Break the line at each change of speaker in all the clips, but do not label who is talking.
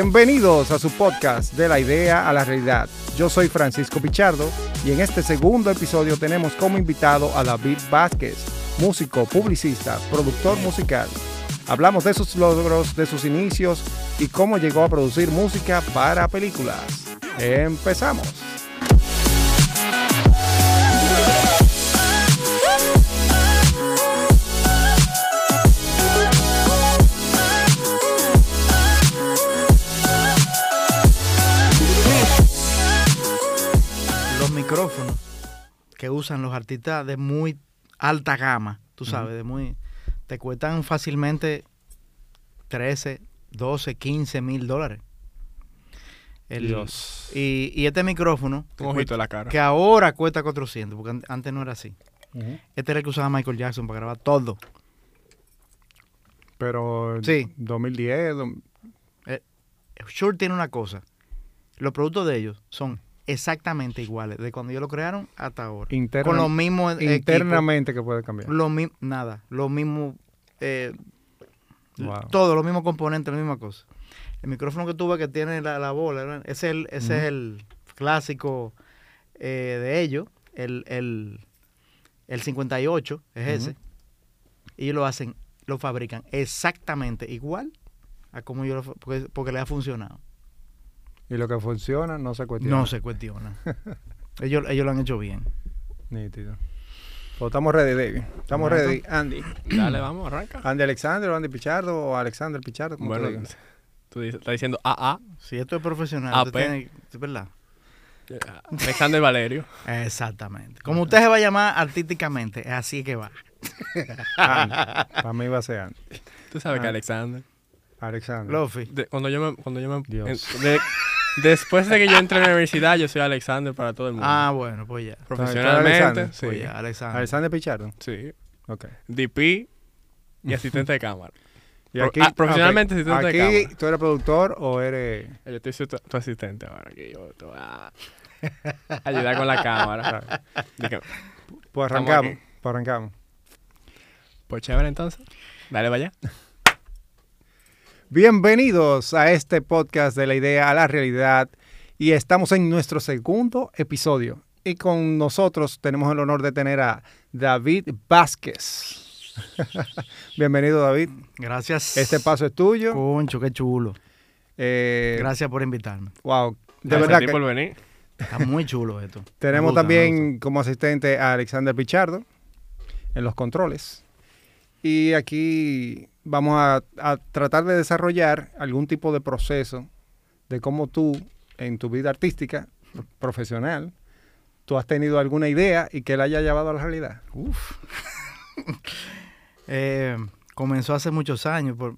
Bienvenidos a su podcast de la idea a la realidad. Yo soy Francisco Pichardo y en este segundo episodio tenemos como invitado a David Vázquez, músico, publicista, productor musical. Hablamos de sus logros, de sus inicios y cómo llegó a producir música para películas. Empezamos.
Micrófonos que usan los artistas de muy alta gama, tú sabes, de muy te cuestan fácilmente 13, 12, 15 mil dólares. El-
Dios.
Y, y este micrófono, cuesta-
en la cara.
que ahora cuesta 400, porque an- antes no era así. Este era el que usaba Michael Jackson para grabar todo.
Pero
Sí.
2010, do-
Shure tiene una cosa. Los productos de ellos son exactamente iguales, de cuando ellos lo crearon hasta ahora.
interna-
Con los mismos equipos.
internamente que puede cambiar.
Lo mi- nada, lo mismo, eh,
Wow.
todo, los mismos componentes, la misma cosa. El micrófono que tuve que tiene la, la bola, ese es el, ese es el clásico eh, de ellos, el, el, el 58 es ese. Y lo hacen, lo fabrican exactamente igual a como yo lo, porque, porque le ha funcionado.
Y lo que funciona no se cuestiona.
No se cuestiona. ellos, ellos lo han hecho bien.
Nítido. Pues estamos ready, David. Estamos
Bueno.
ready. Andy.
Dale, vamos, arranca.
Andy Alexander o Andy Pichardo o Alexander Pichardo. como
Bueno,
digas.
tú dices- estás diciendo AA,
Si esto es profesional,
AP.
tiene- es verdad.
Alexander Valerio.
Exactamente. Como usted se va a llamar artísticamente, es así que va.
Andy. Para mí va a ser Andy.
Tú sabes que. Alexander.
Alexander.
Lofi.
de- cuando yo me. Cuando yo me
Dios.
en- de- después de que yo entré a la universidad, yo soy Alexander para todo el mundo.
Ah, bueno, pues ya.
Profesionalmente.
Alexander.
Sí.
Pues ya, Alexander.
Alexander Pichardo.
Sí.
Ok.
DP y asistente de cámara.
Y
Pro- ah, profesionalmente asistente de
Aquí,
cámara.
¿tú eres productor o eres...?
Yo estoy siendo tu, tu asistente ahora. Que yo te voy a ayudar con la cámara.
Pues arrancamos.
aquí.
Pues arrancamos.
pues chévere entonces. Dale, vaya.
Bienvenidos a este podcast de la idea a la realidad. Y estamos en nuestro segundo episodio. Y con nosotros tenemos el honor de tener a David Vázquez. Bienvenido, David.
Gracias.
Este paso es tuyo.
Concho, qué chulo.
Eh,
Gracias por invitarme.
Wow. De
Gracias a
verdad
ti
que
por venir.
Está muy chulo esto.
tenemos
gusta,
también como asistente a Alexander Pichardo en los controles. Y aquí vamos a, a tratar de desarrollar algún tipo de proceso de cómo tú, en tu vida artística, profesional, tú has tenido alguna idea y que la haya llevado a la realidad.
Uf. Eh, comenzó hace muchos años. Por...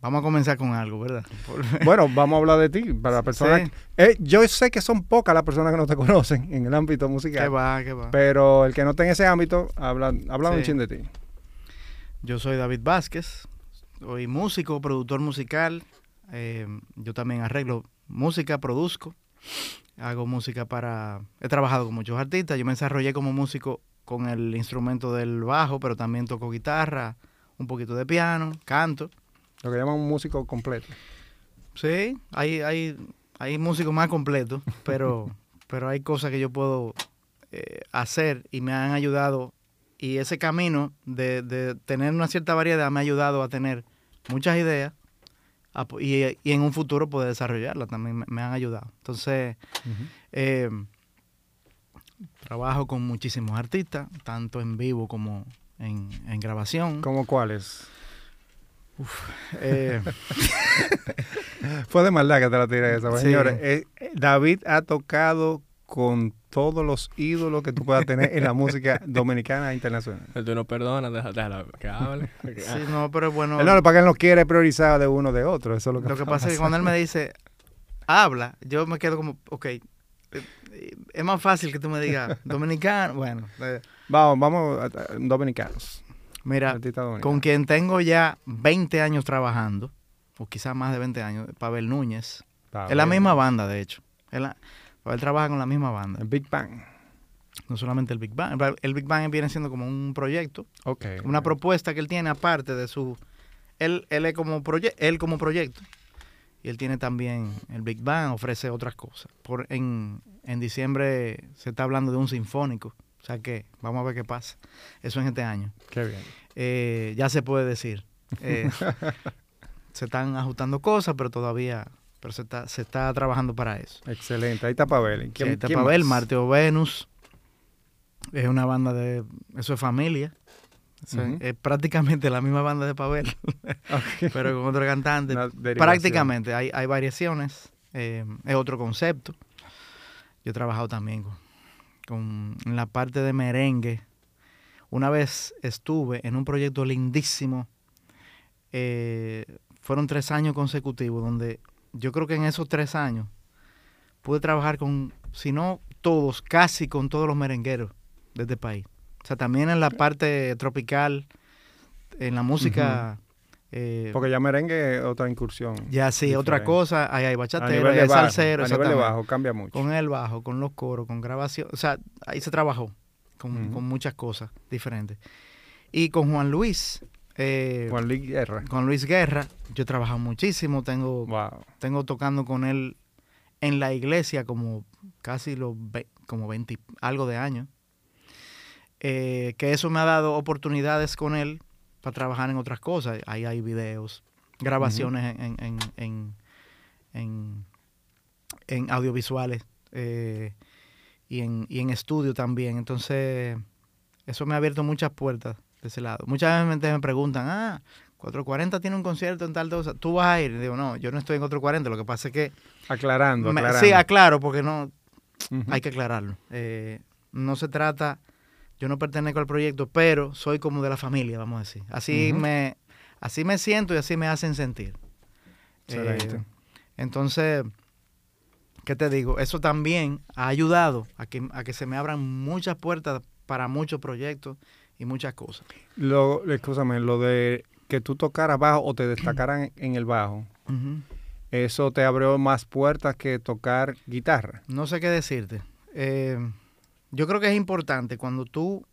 Vamos a comenzar con algo, ¿verdad? Por-
Bueno, vamos a hablar de ti. Para las personas,
Sí.
Eh, yo sé que son pocas las personas que no te conocen en el ámbito
¿Qué
musical.
va, qué va?
Pero el que no esté en ese ámbito, habla, habla un
Sí.
chin de ti.
Yo soy David Vázquez, soy músico, productor musical. eh, yo también arreglo música, produzco. Hago música para... He trabajado con muchos artistas. Yo me desarrollé como músico con el instrumento del bajo, pero también toco guitarra, un poquito de piano, canto.
Lo que llaman un músico completo.
Sí, hay, hay, hay músicos más completos, pero, pero hay cosas que yo puedo eh, hacer y me han ayudado. Y ese camino de, de tener una cierta variedad me ha ayudado a tener muchas ideas a y, y en un futuro poder desarrollarlas también me, me han ayudado. Entonces, eh, trabajo con muchísimos artistas, tanto en vivo como en, en grabación.
¿Cómo cuáles?
Eh,
Fue de maldad que te la tiré esa.
Sí.
Señores, eh, David ha tocado con todos los ídolos que tú puedas tener en la música dominicana e internacional.
Tú no perdonas, déjala, que hable.
sí, no, pero es bueno.
Él no, para que él no quiere priorizar de uno de otro. Eso es lo que,
Lo que pasa es que cuando él me dice, habla, yo me quedo como, ok, eh, es más fácil que tú me digas dominicano. Bueno, eh,
Vamos, vamos, a- a- dominicanos.
mira, con quien tengo ya 20 años trabajando, o quizás más de 20 años, Pavel Núñez.
Está
es la misma banda, de hecho. Es la- Pavel trabaja con la misma banda.
El Big Bang.
No solamente el Big Bang. El Big Bang viene siendo como un proyecto, una propuesta que él tiene aparte de su... Él, él es como proye- él como proyecto. y él tiene también el Big Bang, ofrece otras cosas. Por, en, en diciembre se está hablando de un sinfónico, o sea que vamos a ver qué pasa. Eso en este año.
Qué bien.
Eh, ya se puede decir. Eh, se están ajustando cosas, pero todavía pero se está, se está trabajando para eso.
Excelente. Ahí está Pavel.
Sí,
¿Quién,
ahí está
quién
Pavel,
más?
Marte o Venus. Es una banda de... Eso es familia. Eso es- prácticamente la misma banda de Pavel, pero con otro cantante. Prácticamente, hay, hay variaciones. eh, es otro concepto. Yo he trabajado también con, con- en la parte de merengue. Una vez estuve en un proyecto lindísimo. eh, fueron tres años consecutivos donde yo creo que en esos tres años pude trabajar con, si no todos, casi con todos los merengueros de este país. O sea, también en la parte tropical, en la música... eh,
Porque ya merengue es otra incursión.
ya sí, otra cosa, ahí hay bachatero, ahí hay
bajo,
salsero,
a nivel de bajo cambia mucho.
Con el bajo, con los coros, con grabación, o sea, ahí se trabajó con, con muchas cosas diferentes. Y con Juan Luis, eh,
Juan Luis Guerra.
con Luis Guerra, yo he trabajado muchísimo, tengo,
Wow.
tengo tocando con él en la iglesia como casi los ve- como 20 y algo de años. Eh, que eso me ha dado oportunidades con él para trabajar en otras cosas. Ahí hay videos, grabaciones en, en, en, en- en audiovisuales eh, y, en, y en estudio también. Entonces, eso me ha abierto muchas puertas de ese lado. Muchas veces me preguntan, ah, 440 tiene un concierto en tal cosa, ¿tú vas a ir? Digo, no, yo no estoy en 440, lo que pasa es que...
Aclarando,
me-
aclarando.
sí, aclaro, porque no, hay que aclararlo. Eh, no se trata, yo no pertenezco al proyecto, pero soy como de la familia, vamos a decir. Así me así me siento y así me hacen sentir. Eh, entonces, ¿qué te digo? Eso también ha ayudado a que, a que se me abran muchas puertas para muchos proyectos y muchas cosas.
Lo, escúchame, lo de que tú tocaras bajo o te destacaran en el bajo, eso te abrió más puertas que tocar guitarra.
No sé qué decirte. Eh, yo creo que es importante cuando tú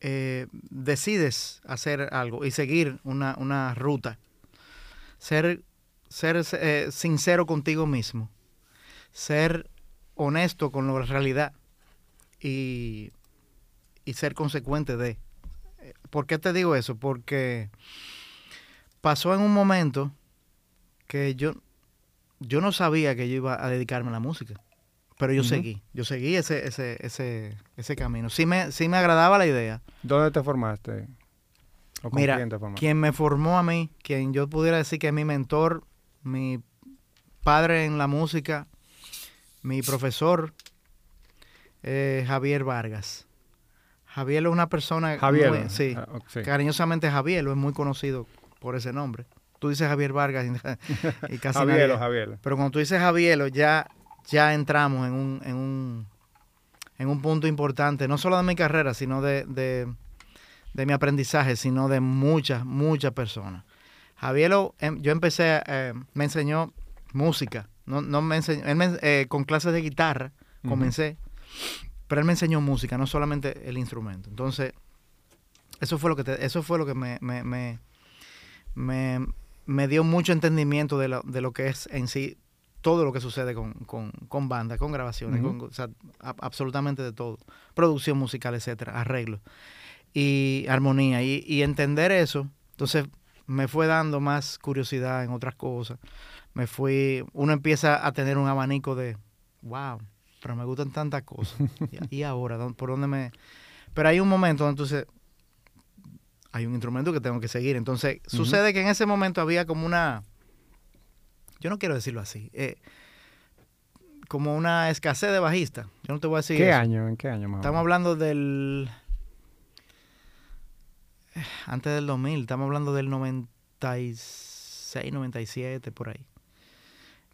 eh, decides hacer algo y seguir una, una ruta, ser, ser eh, sincero contigo mismo, ser honesto con la realidad y, y ser consecuente de. Eh, ¿Por qué te digo eso? Porque pasó en un momento que yo, yo no sabía que yo iba a dedicarme a la música. Pero yo seguí, yo seguí ese, ese, ese, ese camino. Sí me, sí me agradaba la idea.
¿Dónde te formaste? ¿O con
Mira,
quién te formaste?
quien me formó a mí, quien yo pudiera decir que es mi mentor, mi padre en la música, mi profesor, eh, Javier Vargas. Javier es una persona...
Javier.
muy- sí,
ah, sí.
cariñosamente Javier, es muy conocido por ese nombre. Tú dices Javier Vargas y, y casi
Javier,
nadie-
Javier.
Pero cuando tú dices Javier, ya, ya entramos en un, en, un, en un punto importante, no solo de mi carrera, sino de, de, de mi aprendizaje, sino de muchas, muchas personas. Javier, em, yo empecé, eh, me enseñó música, no, no me enseñó, él me- eh, con clases de guitarra comencé, pero él me enseñó música, no solamente el instrumento. Entonces, eso fue lo que, te- eso fue lo que me, me, me, me, me dio mucho entendimiento de lo, de lo que es en sí todo lo que sucede con, con, con banda, con grabaciones, con, o sea, a- absolutamente de todo. Producción musical, etcétera, arreglos y armonía. Y, y entender eso, entonces me fue dando más curiosidad en otras cosas. Me fui, uno empieza a tener un abanico de, wow, pero me gustan tantas cosas. y, y ahora, ¿dó- ¿por dónde me...? Pero hay un momento donde entonces hay un instrumento que tengo que seguir. Entonces, sucede que en ese momento había como una, yo no quiero decirlo así, eh, como una escasez de bajista. Yo no te voy a decir
¿Qué
eso.
año? ¿En qué año más o
Estamos hablando del... eh, Antes del 2000, estamos hablando del 96, 97, por ahí.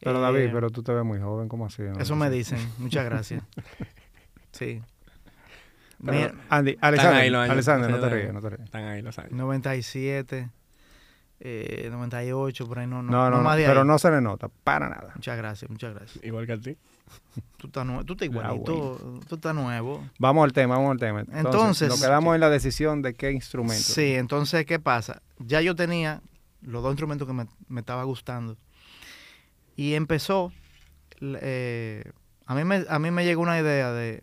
Pero
Eh,
David, pero tú te ves muy joven, ¿cómo así? No
Eso me dicen, muchas gracias. Sí.
Pero,
Mira,
Andy, Alexander,
años,
Alexander, no te ríes, no te ríes.
Están ahí los años.
97, eh, 98, por ahí, no, no,
No, no,
no más de
pero
ahí.
no se le nota, para nada.
Muchas gracias, muchas gracias.
Igual que a ti.
Tú estás, nue- tú estás
Ah,
igualito, tú estás nuevo.
Vamos al tema, vamos al tema.
Entonces-
nos quedamos en la decisión de qué instrumento.
Sí, entonces, ¿qué pasa? Ya yo tenía los dos instrumentos que me, me estaba gustando. Y empezó, eh, a, mí me, a mí me llegó una idea de,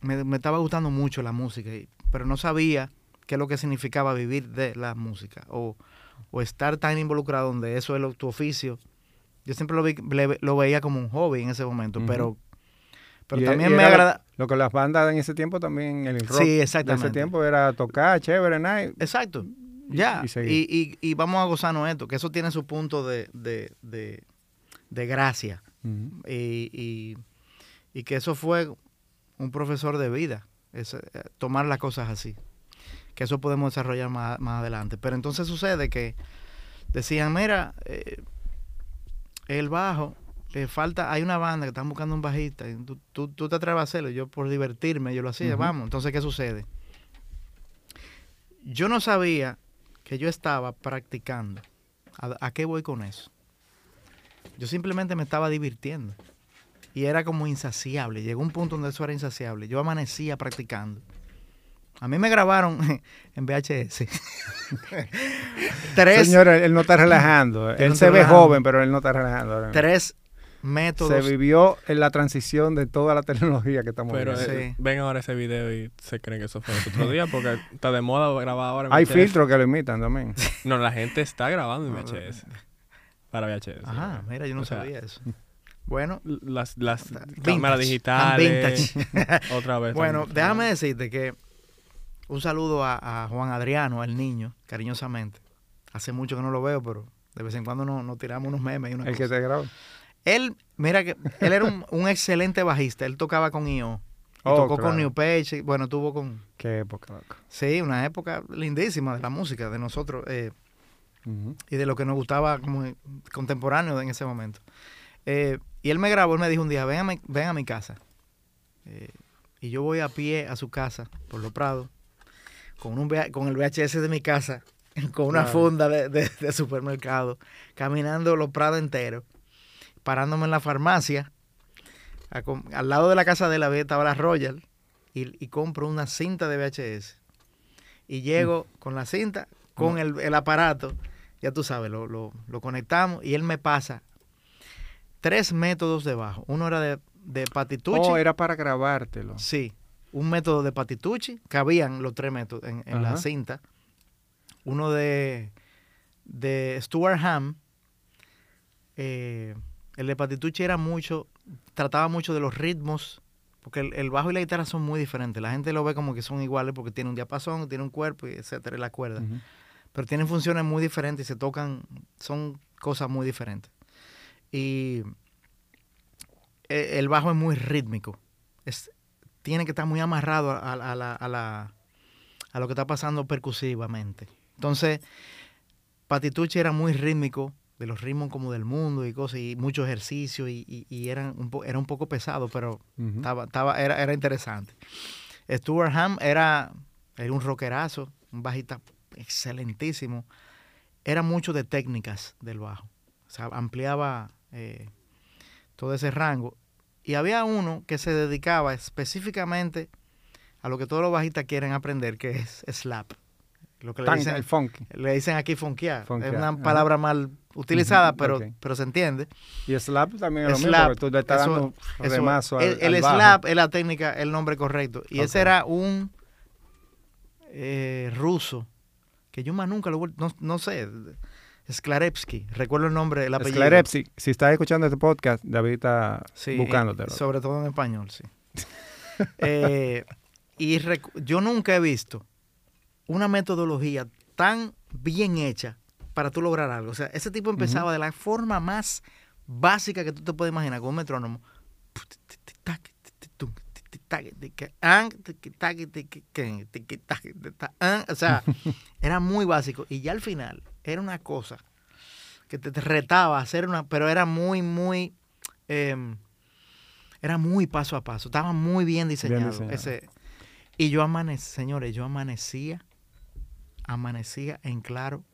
me, me estaba gustando mucho la música, pero no sabía qué es lo que significaba vivir de la música o, o estar tan involucrado donde eso es lo- tu oficio. Yo siempre lo, vi- le- lo veía como un hobby en ese momento, pero, pero
Y-
también
y
me agrada...
Lo que las bandas en ese tiempo también, el rock
Sí, exactamente.
ese tiempo era tocar, chévere, night.
Exacto.
Y-
Ya.
y
Y,
seguir.
y- y vamos a gozarnos esto, que eso tiene su punto de, de, de, de gracia. Y, y- y que eso fue un profesor de vida, es, eh, tomar las cosas así. Que eso podemos desarrollar más, más adelante. Pero entonces sucede que decían, mira, eh, el bajo, le falta, hay una banda que están buscando un bajista, y tú, tú- tú te atreves a hacerlo. Yo por divertirme, yo lo hacía, vamos. Entonces, ¿qué sucede? Yo no sabía que yo estaba practicando. ¿A, a qué voy con eso? Yo simplemente me estaba divirtiendo. Y era como insaciable. Llegó un punto donde eso era insaciable. Yo amanecía practicando. A mí me grabaron en VHS. tres,
Señor, él, no está relajando.
Él no
se ve
relajando.
joven, pero él no está relajando.
tres
Se
métodos.
vivió en la transición de toda la tecnología que estamos
Pero
viviendo.
eh,
Sí.
ven ahora ese video y se creen que eso fue el otro día porque está de moda grabar ahora en
Hay
VHS.
filtros que lo imitan también.
No, la gente está grabando en VHS. Para VHS.
Ajá, mira, yo no
O sea,
sabía eso. Bueno,
Las, las
Vintage.
cámaras digitales.
vintage.
otra vez.
Bueno,
también.
déjame decirte que un saludo a, a Juan Adriano, al niño, cariñosamente. Hace mucho que no lo veo, pero de vez en cuando nos, nos tiramos unos memes y una
El que te grabó.
Él, mira que él era un, un excelente bajista. Él tocaba con IO.
Oh,
tocó
claro.
con New Page. y, Bueno, tuvo con...
Qué época, loco.
Sí, una época lindísima de la música de nosotros eh, Y de lo que nos gustaba como contemporáneo en ese momento. Eh, y él me grabó, él me dijo un día, ven a mi, ven a mi casa. Eh, y yo voy a pie a su casa, por los prados, con, un, con el VHS de mi casa, con una
Claro.
funda de, de- de supermercado, caminando los prados enteros, parándome en la farmacia, a al lado de la casa de la estaba la Royal, y, y compro una cinta de VHS. Y llego con la cinta, con el, el aparato, ya tú sabes, lo, lo- lo conectamos y él me pasa tres métodos de bajo. Uno era de, de patitucci.
Oh, era para grabártelo.
Sí, un método de patitucci, cabían los tres métodos en, en la cinta. Uno de, de Stuart Ham. eh, el de patitucci era mucho, trataba mucho de los ritmos, porque el, el bajo y la guitarra son muy diferentes. La gente lo ve como que son iguales porque tiene un diapasón, tiene un cuerpo, y etcétera, y la cuerda. Pero tienen funciones muy diferentes y se tocan, son cosas muy diferentes. Y eh, el bajo es muy rítmico. Es, tiene que estar muy amarrado a, a la, a, la- a lo que está pasando percusivamente. Entonces, Patitucci era muy rítmico, de los ritmos como del mundo y cosas, y mucho ejercicio, y, y- y eran un po- era un poco pesado, pero estaba, estaba, era, era interesante. Stuart Ham era, era un rockerazo, un bajista excelentísimo. Era mucho de técnicas del bajo. O sea, ampliaba eh, todo ese rango. Y había uno que se dedicaba específicamente a lo que todos los bajistas quieren aprender, que es slap. Lo que le dicen,
el funky.
le dicen aquí funkear.
Funkear,
Es una palabra mal utilizada, pero, pero se entiende.
Y slap también es lo
Slap,
mismo, tú le estás
eso-
dando
Eso,
remazo al,
el el
al bajo.
slap es la técnica, el nombre correcto. Y ese era un eh, ruso, que yo más nunca lo vuel- no, no sé, Sklarevsky, recuerdo el nombre, el apellido.
Sklarevsky, si estás escuchando este podcast, David está
Sí, eh, sobre todo en español, sí. Eh, y yo nunca he visto una metodología tan bien hecha para tú lograr algo. O sea, ese tipo empezaba de la forma más básica que tú te puedes imaginar, con un metrónomo. O sea, era muy básico. Y ya al final era una cosa que te, retaba a hacer una, pero era muy, muy, em, era muy paso a paso. Estaba muy bien diseñado.
diseñado.
Ese, y yo amanecía, señores, yo amanecía, amanecía en claro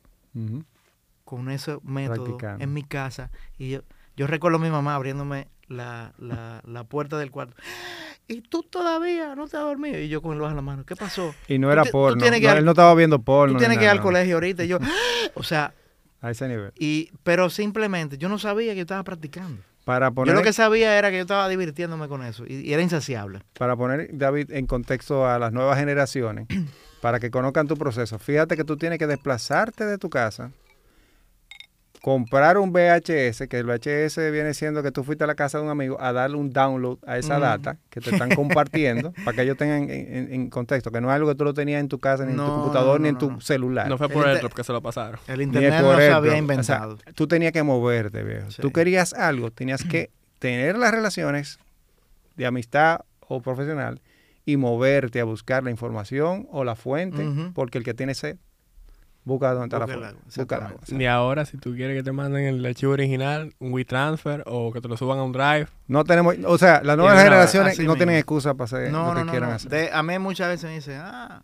con ese método
Practicando.
en mi casa. Y yo, yo recuerdo a mi mamá abriéndome la, la, la puerta del cuarto. Y tú todavía no te has dormido. Y yo con el bajo en la mano. ¿Qué pasó?
Y no era porno. no,
al-
él no estaba viendo porno.
Tú tienes que ir al colegio ahorita. Y yo, o sea,
A ese nivel.
Y, pero simplemente yo no sabía que yo estaba practicando.
Para
Yo
poner,
lo que sabía era que yo estaba divirtiéndome con eso y, y era insaciable.
para poner, David, en contexto a las nuevas generaciones, para que conozcan tu proceso, fíjate que tú tienes que desplazarte de tu casa, comprar un VHS, que el VHS viene siendo que tú fuiste a la casa de un amigo a darle un download a esa data que te están compartiendo, para que ellos tengan en, en- en contexto, que no es algo que tú lo tenías en tu casa, ni en tu
No,
computador,
no,
ni en
no,
tu
no.
celular.
No fue por el que se lo pasaron.
El internet no se había
bro. O sea,
inventado.
tú tenías que moverte, viejo.
Sí.
Tú querías algo, tenías que tener las relaciones de amistad o profesional y moverte a buscar la información o la fuente, porque el que tiene sed busca dónde está la
agua,
Busca
ahora, si tú quieres que te manden el archivo original, un WeTransfer o que te lo suban a un Drive.
No tenemos, o sea, las nuevas generaciones no tienen excusa para hacer
No,
lo que
no,
quieran
no.
hacer.
De- a mí muchas veces me dicen, ah,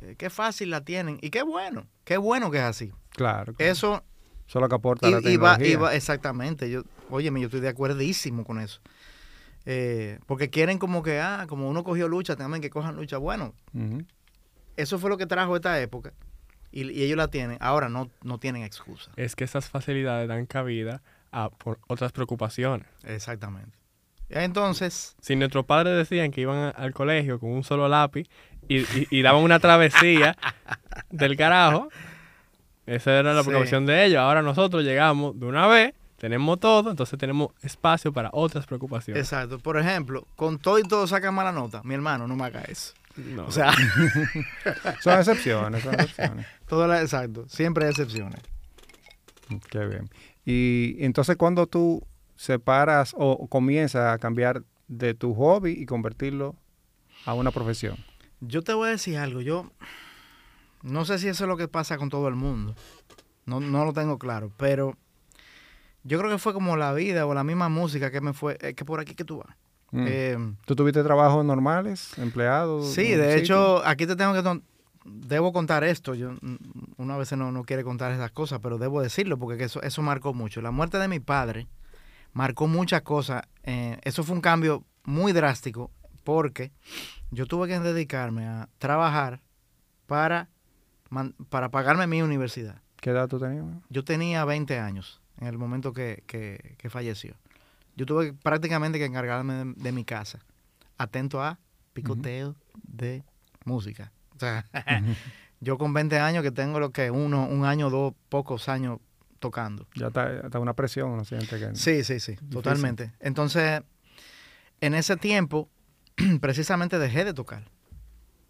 eh, qué fácil la tienen. Y qué bueno, qué bueno que es así.
Claro. claro.
Eso
Eso es lo que aporta
y,
la
y va,
tecnología.
y va- exactamente. Yo, óyeme, yo estoy de acuerdísimo con eso. Eh, porque quieren como que, ah, como uno cogió lucha, también que cojan lucha. Bueno, eso fue lo que trajo esta época. Y, y ellos la tienen. Ahora no, no tienen excusa.
Es que esas facilidades dan cabida a por otras preocupaciones.
Exactamente. Entonces,
Si nuestros padres decían que iban a- al colegio con un solo lápiz y, y- y daban una travesía del carajo, esa era la
Sí.
preocupación de ellos. Ahora nosotros llegamos de una vez, tenemos todo, entonces tenemos espacio para otras preocupaciones.
exacto. Por ejemplo, con todo y todo sacan mala nota. Mi hermano, no me haga eso.
No,
O sea,
Son excepciones, son excepciones.
todo la, exacto. Siempre hay excepciones.
Qué bien. Y entonces cuando tú separas o, comienzas a cambiar de tu hobby y convertirlo a una profesión.
Yo te voy a decir algo. Yo no sé si eso es lo que pasa con todo el mundo. No, no lo tengo claro. Pero yo creo que fue como la vida o la misma música que me fue. Es que por aquí que tú vas.
Mm.
Eh,
¿Tú tuviste trabajos normales, empleados?
sí, de
sitio?
hecho, aquí te tengo que. Debo contar esto. Yo, mm, uno a veces no, no quiere contar esas cosas, pero debo decirlo porque que eso, eso marcó mucho. La muerte de mi padre marcó muchas cosas. eh, eso fue un cambio muy drástico porque yo tuve que dedicarme a trabajar para, para pagarme mi universidad.
¿Qué edad tú tenías?
Yo tenía 20 años en el momento que, que- que falleció. Yo tuve prácticamente que encargarme de, de mi casa, atento a picoteo de música. O sea, yo con 20 años que tengo lo que uno, un año, dos, pocos años tocando.
Ya está, está una presión, ¿no siente que
Sí, sí, sí, totalmente. Entonces, en ese tiempo, precisamente dejé de tocar.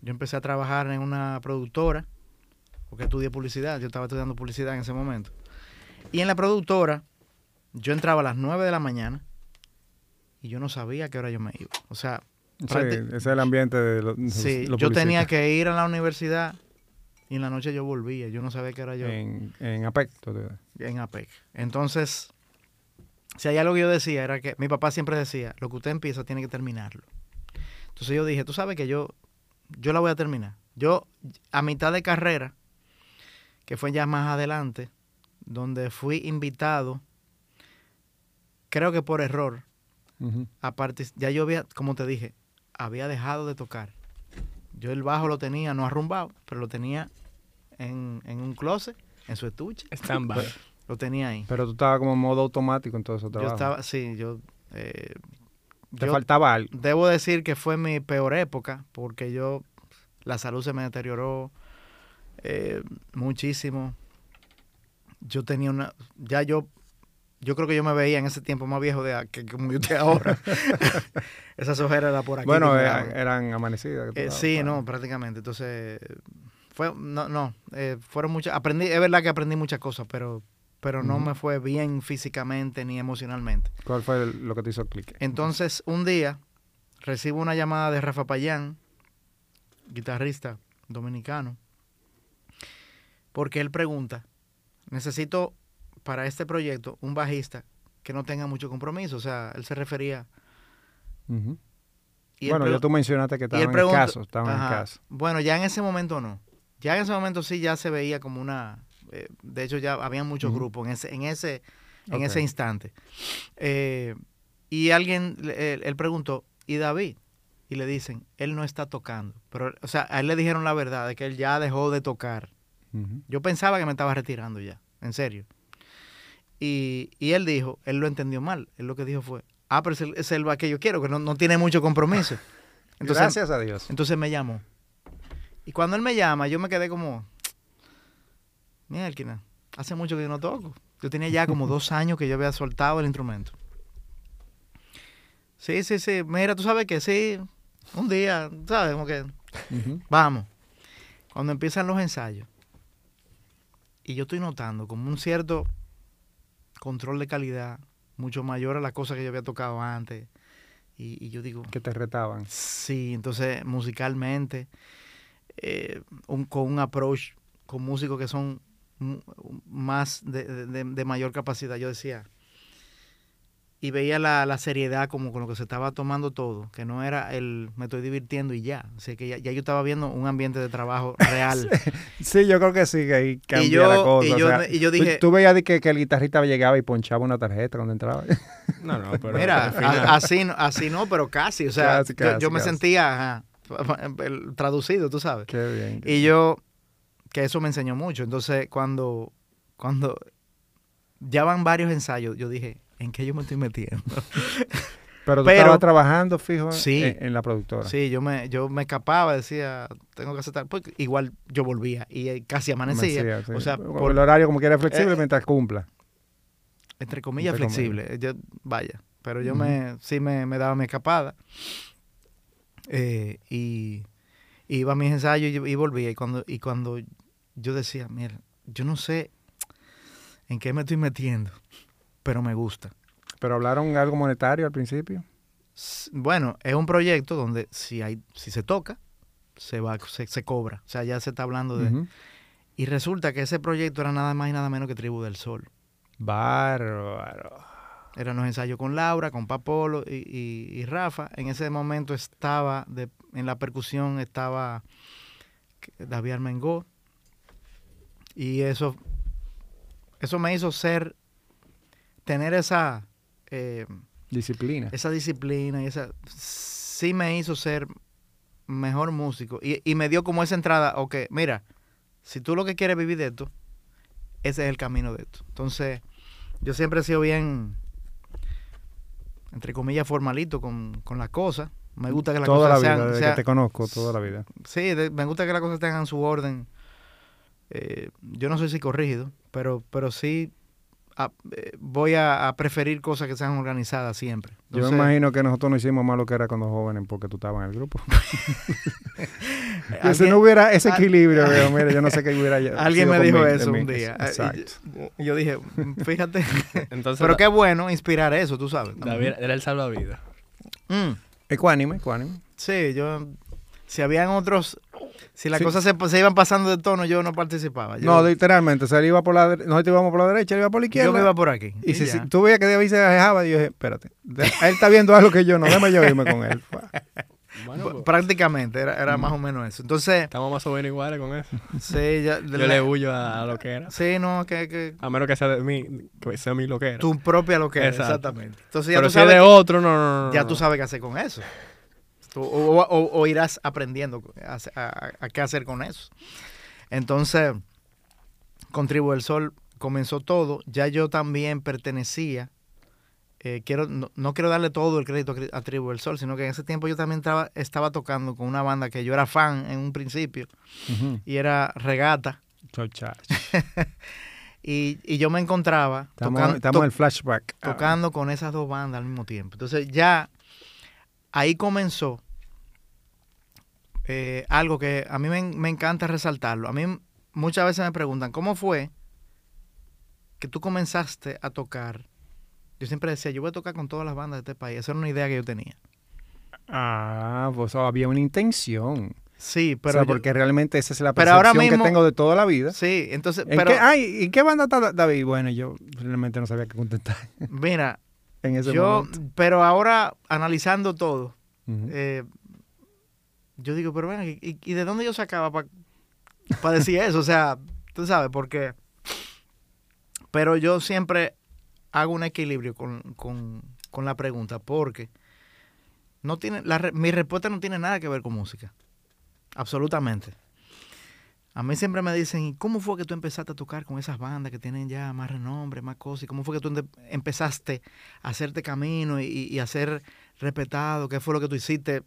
Yo empecé a trabajar en una productora, porque estudié publicidad, yo estaba estudiando publicidad en ese momento. Y en la productora, yo entraba a las 9 de la mañana y yo no sabía a qué hora yo me iba. O sea,
Sí, ese es el ambiente de los,
sí,
los
yo tenía que ir a la universidad y en la noche yo volvía. Yo no sabía qué hora yo
En, en APEC. te-
en APEC. Entonces, si hay algo que yo decía, era que mi papá siempre decía, lo que usted empieza tiene que terminarlo. Entonces yo dije, tú sabes que yo, yo la voy a terminar. Yo, a mitad de carrera, que fue ya más adelante, donde fui invitado, creo que por error,
Ujú.
a partic- ya yo había, como te dije, había dejado de tocar. Yo el bajo lo tenía, no arrumbado, pero lo tenía en, en un closet, en su estuche,
Stand-by.
lo tenía ahí.
Pero tú estabas como en modo automático en todo ese
Yo estaba, sí, yo, eh,
Te
yo
faltaba algo.
debo decir que fue mi peor época porque yo, la salud se me deterioró eh, muchísimo. Yo tenía una, ya yo, yo creo que yo me veía en ese tiempo más viejo de que como yo estoy ahora. Esas ojeras eran por aquí.
Bueno, eh, eran amanecidas.
Eh, sí,
claro.
no, prácticamente. Entonces, fue, no, no, eh, fueron muchas, aprendí, es verdad que aprendí muchas cosas, pero, pero no me fue bien físicamente ni emocionalmente.
¿Cuál fue el- lo que te hizo clic?
Entonces, un día recibo una llamada de Rafa Payán, guitarrista dominicano, porque él pregunta, necesito para este proyecto un bajista que no tenga mucho compromiso, o sea, él se refería... Y
Bueno, ya tú mencionaste que estaban caso. Estaban en
Ajá.
caso.
Bueno, ya en ese momento no. Ya en ese momento sí ya se veía como una... eh, de hecho, ya había muchos grupos en ese, en ese, en ese instante. Eh, y alguien, le- él, él preguntó, ¿y David? Y le dicen, él no está tocando. Pero, o sea, a él le dijeron la verdad, de que él ya dejó de tocar. Yo pensaba que me estaba retirando ya, en serio. Y, y él dijo, él lo entendió mal. Él lo que dijo fue, ah, pero es el, es el que yo quiero, que no, no tiene mucho compromiso. Entonces,
Gracias a Dios.
entonces me llamó. Y cuando él me llama, yo me quedé como, mierda, hace mucho que yo no toco. Yo tenía ya como dos años que yo había soltado el instrumento. Sí, sí, sí. Mira, tú sabes que sí. Un día, ¿sabes? Como que. Vamos. Cuando empiezan los ensayos, y yo estoy notando como un cierto control de calidad mucho mayor a las cosas que yo había tocado antes. Y, y yo digo,
Que te retaban.
sí, entonces musicalmente, eh, un- con un approach con músicos que son mu- más de, de- de mayor capacidad, yo decía, y veía la, la seriedad como con lo que se estaba tomando todo, que no era el me estoy divirtiendo y ya, o sea que ya, ya yo estaba viendo un ambiente de trabajo real.
Sí, yo creo que sí, que ahí cambia
yo-
la cosa.
y
o
yo
sea,
y yo dije-
Tú, veías que, que el guitarrista llegaba y ponchaba una tarjeta cuando entraba.
No, no, pero
Mira, a- así, no- así no, pero casi, o sea,
Casi,
yo- yo,
casi,
me sentía ajá, traducido, tú sabes.
Qué bien.
Y yo, que eso me enseñó mucho. Entonces, cuando, cuando ya van varios ensayos, yo dije, ¿en qué yo me estoy metiendo?
pero tú
pero-
estabas trabajando fijo
Sí.
en, en la productora.
sí, yo me, yo me escapaba, decía, tengo que aceptar. Pues igual yo volvía y eh, casi amanecía.
Amanecía, sí.
O sea,
Por el horario como quiera flexible
Eh,
mientras cumpla.
entre comillas,
Entre
flexible. Yo, vaya, pero yo me, sí me, me daba mi escapada. Eh, y iba a mis ensayos y, y volvía. Y cuando, y cuando yo decía, mira, yo no sé en qué me estoy metiendo, pero me gusta.
Pero hablaron algo monetario al principio.
Bueno, es un proyecto donde si hay, si se toca, se va, se, se cobra. O sea, ya se está hablando de. Y resulta que ese proyecto era nada más y nada menos que Tribu del Sol.
Bárbaro.
Eran los ensayos con Laura, con Papolo y, y- y Rafa. En ese momento estaba, de- en la percusión estaba David Armengó. Y eso, eso me hizo ser, tener esa, eh,
Disciplina.
esa disciplina y esa, sí me hizo ser mejor músico. Y, y me dio como esa entrada, ok, mira, si tú lo que quieres vivir de esto, ese es el camino de esto. Entonces, yo siempre he sido bien, entre comillas, formalito con, con las cosas. Me gusta que las
toda la
cosas
vida,
sean...
desde
sea-
que te conozco, toda la vida.
Sí, de- me gusta que las cosas tengan su orden. Eh, yo no soy psicorrígido, pero, pero sí a- eh, voy a, a preferir cosas que sean organizadas siempre.
Yo me imagino que nosotros no hicimos más lo que era cuando jóvenes porque tú estabas en el grupo. Que si no hubiera ese equilibrio, veo, mira, yo no sé qué hubiera
Alguien me dijo eso un día. eh,
Exacto.
Y yo dije, "Mm, fíjate.
Entonces,
pero qué bueno inspirar eso, tú sabes.
David era el salvavidas.
Mm,
Ecuánime, ecuánime.
sí, yo. Si habían otros. Si las
Sí.
cosas se, se iban pasando de tono, yo no participaba. Yo,
No, literalmente, o sea, él iba por la dere- nosotros íbamos por la derecha, él iba por la izquierda.
yo me iba por aquí.
y si, si tú veías que David se dejaba, yo dije, espérate, de- él está viendo algo que yo no, déjame yo irme con él.
Bueno, pues,
Prácticamente, era, era más o menos eso. Entonces,
estamos más o menos iguales con eso.
sí, ya,
Yo le huyo a, a lo que era.
sí, no, que, que
A menos que sea de mí, que sea mi lo que era.
tu propia lo que era,
Exacto.
exactamente. Entonces ya
Pero
tú
si es
sabes
de
que-
otro, no, no, no.
ya
no.
tú sabes qué hacer con eso. O, o- o irás aprendiendo a, a- a qué hacer con eso. Entonces, con Tribu del Sol comenzó todo. Ya yo también pertenecía. eh, quiero, no, no quiero darle todo el crédito a Tribu del Sol, sino que en ese tiempo yo también estaba, estaba tocando con una banda que yo era fan en un principio, y era Regata. Y, y yo me encontraba
Estamos,
tocan-
estamos
to-
el flashback.
tocando con esas dos bandas al mismo tiempo. Entonces ya ahí comenzó eh, algo que a mí me, me encanta resaltarlo. A mí muchas veces me preguntan, ¿cómo fue que tú comenzaste a tocar? Yo siempre decía, yo voy a tocar con todas las bandas de este país. Esa era una idea que yo tenía.
Ah, pues había una intención.
Sí,
Pero
pero... yo-
porque realmente esa es la
Pero ahora
percepción
mismo-
que tengo de toda la vida.
sí, entonces...
¿En
Pero
qué, ay, ¿en qué banda está David? Bueno, yo realmente no sabía qué contestar
mira,
en ese
yo...
momento.
Pero ahora, analizando todo, eh, yo digo, pero ven, ¿y, y de dónde yo sacaba para decir eso? O sea, tú sabes, porque... Pero yo siempre hago un equilibrio con, con- con la pregunta, porque no tiene, la mi respuesta no tiene nada que ver con música. Absolutamente. A mí siempre me dicen, ¿y cómo fue que tú empezaste a tocar con esas bandas que tienen ya más renombre, más cosas? ¿Y cómo fue que tú empezaste a hacerte camino y, y a ser respetado? ¿Qué fue lo que tú hiciste?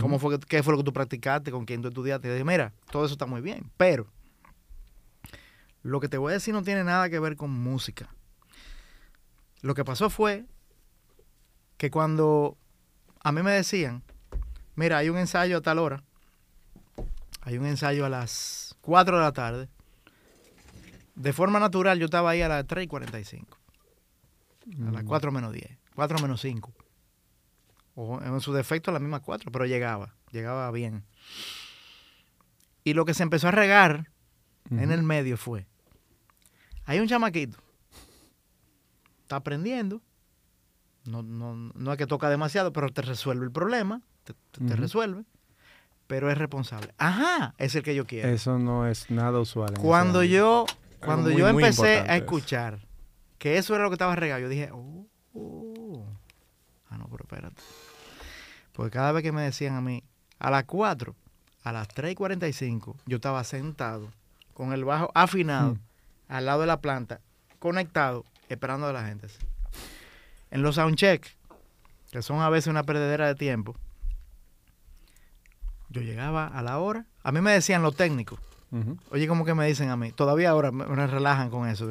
¿Cómo fue que, ¿Qué fue lo que tú practicaste? ¿Con quién tú estudiaste? Y dije, mira, todo eso está muy bien, pero lo que te voy a decir no tiene nada que ver con música. Lo que pasó fue que cuando a mí me decían, mira, hay un ensayo a tal hora, hay un ensayo a las 4 de la tarde, de forma natural yo estaba ahí a las 3 y 45, a las 4 menos 10, 4 menos 5, o en su defecto a las mismas 4, pero llegaba, llegaba bien. Y lo que se empezó a regar en el medio fue, hay un chamaquito, está aprendiendo, no, no, no es que toca demasiado, pero te resuelve el problema, te, te- te
Ujú.
resuelve, pero es responsable. Ajá, es el que yo quiero.
Eso no es nada usual.
Cuando yo, cuando
muy,
yo empecé a
eso.
escuchar que eso era lo que estaba regado, yo dije, oh, oh. ah, no, pero espérate. Porque cada vez que me decían a mí, a las 4, a las 3 y 45, yo estaba sentado con el bajo afinado
Mm.
al lado de la planta, conectado, esperando a la gente. En los soundcheck, que son a veces una perdedera de tiempo, yo llegaba a la hora. A mí me decían los técnicos. Oye, como que me dicen a mí, todavía ahora me, me relajan con eso.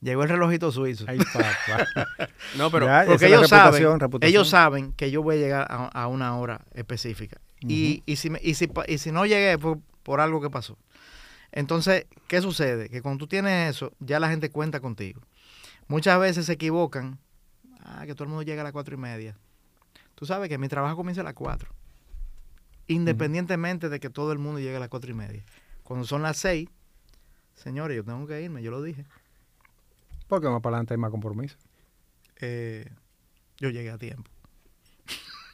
Llegó el relojito suizo.
Ay, papá.
No, pero
Ya,
Porque ellos
reputación,
saben,
reputación.
ellos saben que yo voy a llegar a, a una hora específica. y, y, si me- y, si, y si no llegué fue por algo que pasó. Entonces, ¿qué sucede? Que cuando tú tienes eso, ya la gente cuenta contigo. Muchas veces se equivocan. Ah, que todo el mundo llega a las cuatro y media. Tú sabes que mi trabajo comienza a las cuatro. Independientemente de que todo el mundo llegue a las cuatro y media. Cuando son las seis, señores, yo tengo que irme, yo lo dije.
Porque más para adelante hay más compromiso.
eh, yo llegué a tiempo.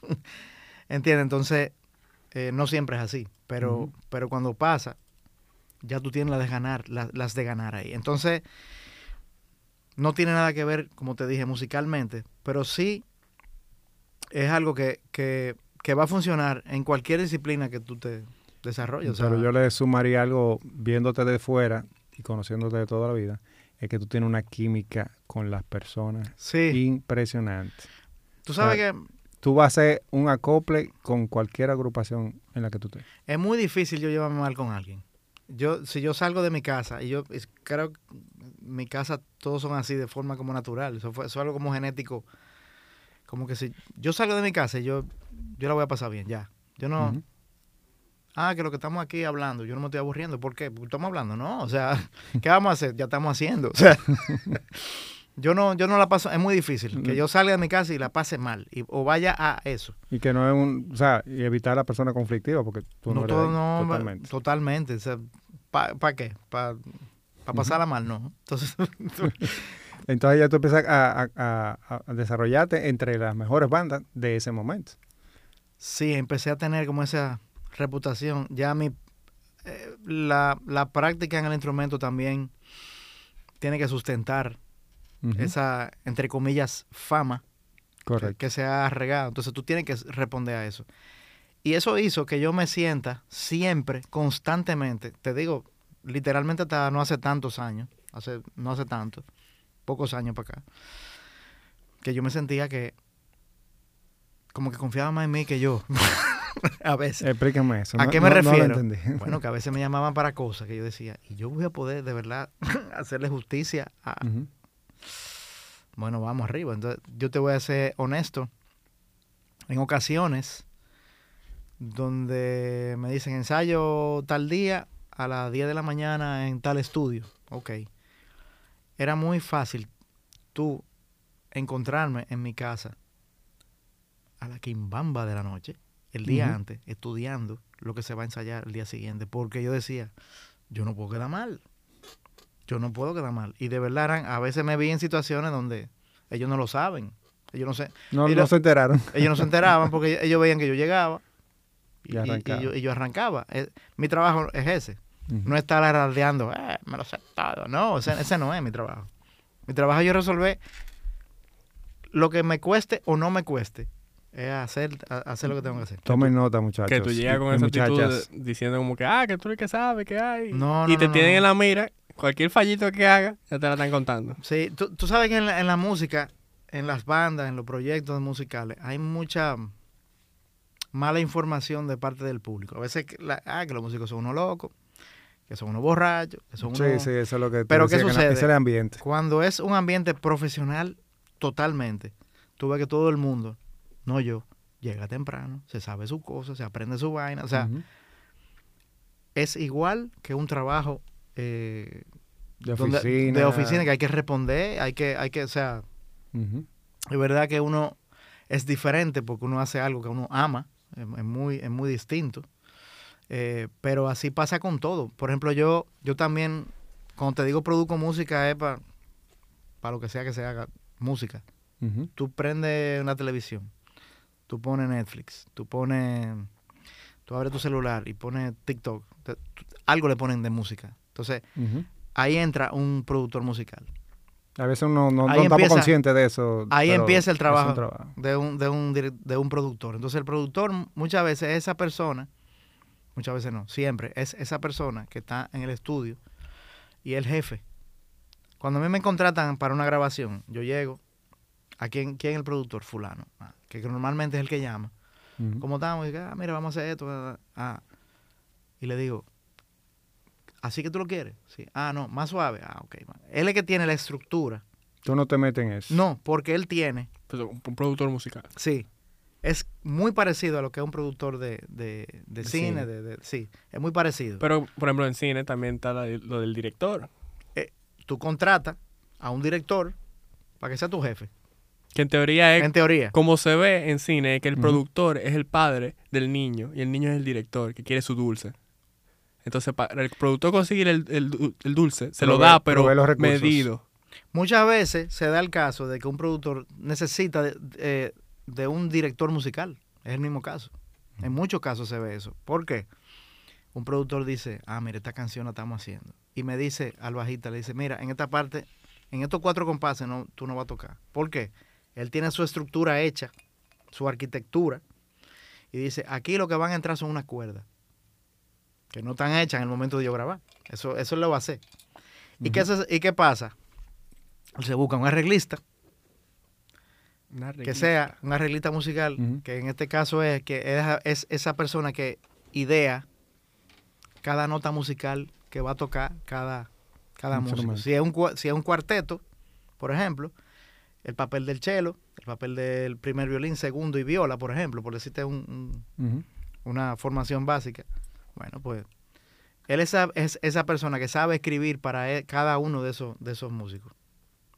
¿Entiendes? Entonces, eh, no siempre es así, pero, pero cuando pasa, ya tú tienes las de ganar, las, las de ganar ahí. Entonces, no tiene nada que ver, como te dije, musicalmente, pero sí es algo que, que, que va a funcionar en cualquier disciplina que tú te desarrolles. o sea,
Pero yo le sumaría algo, viéndote de fuera y conociéndote de toda la vida, es que tú tienes una química con las personas
sí,
impresionante.
tú sabes
sea,
que
Tú vas a hacer un acople con cualquier agrupación en la que tú estés.
Es muy difícil yo llevarme mal con alguien. Yo, si yo salgo de mi casa, y yo creo que mi casa todos son así de forma como natural. Eso fue eso es algo como genético. Como que si yo salgo de mi casa y yo, yo la voy a pasar bien, ya. Yo no, ah, que lo que estamos aquí hablando, yo no me estoy aburriendo. ¿Por qué? Porque estamos hablando, no. O sea, ¿qué vamos a hacer? Ya estamos haciendo. O sea, yo no, yo no la paso, es muy difícil que yo salga de mi casa y la pase mal, y, o vaya a eso.
Y que no es un, o sea, y evitar a la persona conflictiva porque tú no,
no todo, no,
totalmente.
totalmente. ¿Para qué? ¿Para pasarla mal? No. Entonces,
Entonces ya tú empiezas a, a- a- a desarrollarte entre las mejores bandas de ese momento.
Sí, empecé a tener como esa reputación. Ya mi, eh, la, la práctica en el instrumento también tiene que sustentar esa, entre comillas, fama que,
Correcto.
que se ha regado. Entonces tú tienes que responder a eso. Y eso hizo que yo me sienta siempre, constantemente, te digo, literalmente hasta no hace tantos años, hace, no hace tanto, pocos años para acá, que yo me sentía que como que confiaba más en mí que yo. a veces.
Explícame eso.
¿A
no-
qué me
no-
refiero? Bueno, que a veces me llamaban para cosas que yo decía, y yo voy a poder de verdad hacerle justicia a, bueno, vamos arriba. Entonces, yo te voy a ser honesto. En ocasiones donde me dicen ensayo tal día a las 10 de la mañana en tal estudio. Ok. Era muy fácil tú encontrarme en mi casa a la quimbamba de la noche, el día antes, estudiando lo que se va a ensayar el día siguiente. Porque yo decía, yo no puedo quedar mal yo no puedo quedar mal. Y de verdad, eran- a veces me vi en situaciones donde ellos no lo saben. Ellos no, se,
No, no se enteraron.
ellos no se enteraban porque ellos veían que yo llegaba y,
Y arrancaba.
y yo, y yo arrancaba. Eh, mi trabajo es ese. No estar alardeando, eh, me lo sé todo. No, ese, ese no es mi trabajo. Mi trabajo es yo resolver lo que me cueste o no me cueste es hacer, hacer lo que tengo que hacer.
Tomen nota, muchachos.
Que tú llegas con
y
esa actitud de- diciendo como que, ah, que tú eres que sabe, que hay.
No,
y te
no,
tienen
no.
en la mira, cualquier fallito que haga, ya te la están contando.
Sí, tú, tú sabes que en la, en la música, en las bandas, en los proyectos musicales, hay mucha mala información de parte del público. A veces, que la- ah, que los músicos son unos locos, que son unos borrachos, que son
Sí,
unos...
sí, eso es lo que
Pero ¿qué
que
sucede?
ese es el ambiente.
Cuando es un ambiente profesional totalmente, tú ves que todo el mundo, no yo, llega temprano, se sabe sus cosas, se aprende su vaina. O sea, es igual que un trabajo eh,
de
donde-
oficina.
de oficina que hay que responder, hay que, hay que, o sea, es verdad que uno es diferente porque uno hace algo que uno ama, es, es muy, es muy distinto. Eh, pero así pasa con todo. Por ejemplo, yo, yo también, cuando te digo produzco música, es para lo que sea que se haga música.
Ujú.
Tú prendes una televisión, tú pones Netflix, tú pones, tú abres tu celular y pones TikTok, te- tú- algo le ponen de música. Entonces, ahí entra un productor musical.
A veces uno no, no estamos conscientes de eso.
ahí empieza el
un
trabajo.
trabajo.
de un, de un, de un productor. Entonces el productor muchas veces es esa persona, muchas veces no, siempre es esa persona que está en el estudio y el jefe. Cuando a mí me contratan para una grabación, yo llego, ¿a quién, quién es el productor? Fulano, ah, que normalmente es el que llama.
Ujú.
¿Cómo estamos? Y digo, ah, mira, vamos a hacer esto. ah, ah. Y le digo, ¿así que tú lo quieres? Sí. Ah, no, más suave. Ah, ok. Él es el que tiene la estructura.
Tú no te metes en eso.
No, porque él tiene
Pero un un productor musical.
Sí. Es muy parecido a lo que es un productor de, de, de
De
cine.
cine.
De, de- sí, es muy parecido.
Pero, por ejemplo, en cine también está la- lo del director.
Tú contratas a un director para que sea tu jefe,
Que en teoría es,
en teoría.
como se ve en cine, que el productor es el padre del niño y el niño es el director que quiere su dulce. Entonces, para el productor conseguir el, el el dulce, se lo da, pero
los
medido.
Muchas veces se da el caso de que un productor necesita de, de un director musical. Es el mismo caso. En muchos casos se ve eso. ¿Por qué? Un productor dice, ah, mira, esta canción la estamos haciendo. Y me dice al bajista, le dice, mira, en esta parte, en estos cuatro compases no, tú no vas a tocar. ¿Por qué? Él tiene su estructura hecha, su arquitectura, y dice, aquí lo que van a entrar son unas cuerdas, que no están hechas en el momento de yo grabar. Eso, eso lo va a hacer. ¿Y, qué, ¿Y qué pasa? Se busca un arreglista, que sea un arreglista musical, que en este caso es que es, es esa persona que idea cada nota musical que va a tocar cada, cada músico. Si es, un, si es un cuarteto, por ejemplo, el papel del cello, el papel del primer violín, segundo y viola, por ejemplo, por decirte un- una formación básica. Bueno, pues él es esa, es esa persona que sabe escribir para él- cada uno de esos, de esos músicos,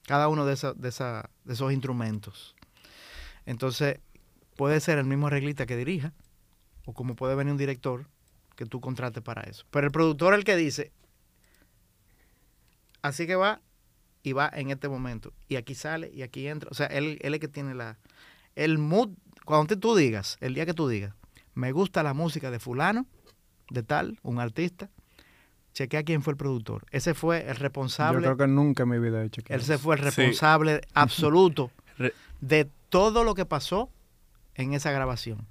cada uno de, esos de, esa- de esos instrumentos. Entonces, puede ser el mismo arreglista que dirija, o como puede venir un director que tú contrates para eso. Pero el productor es el que dice, así que va y va en este momento, y aquí sale y aquí entra. O sea, él, él es el que tiene la... El mood, cuando te- tú digas, el día que tú digas, me gusta la música de fulano, de tal, un artista, chequea quién fue el productor. Ese fue el
Yo
responsable,
creo que nunca en mi vida he que
ese fue el
Sí.
responsable absoluto de todo lo que pasó en esa grabación.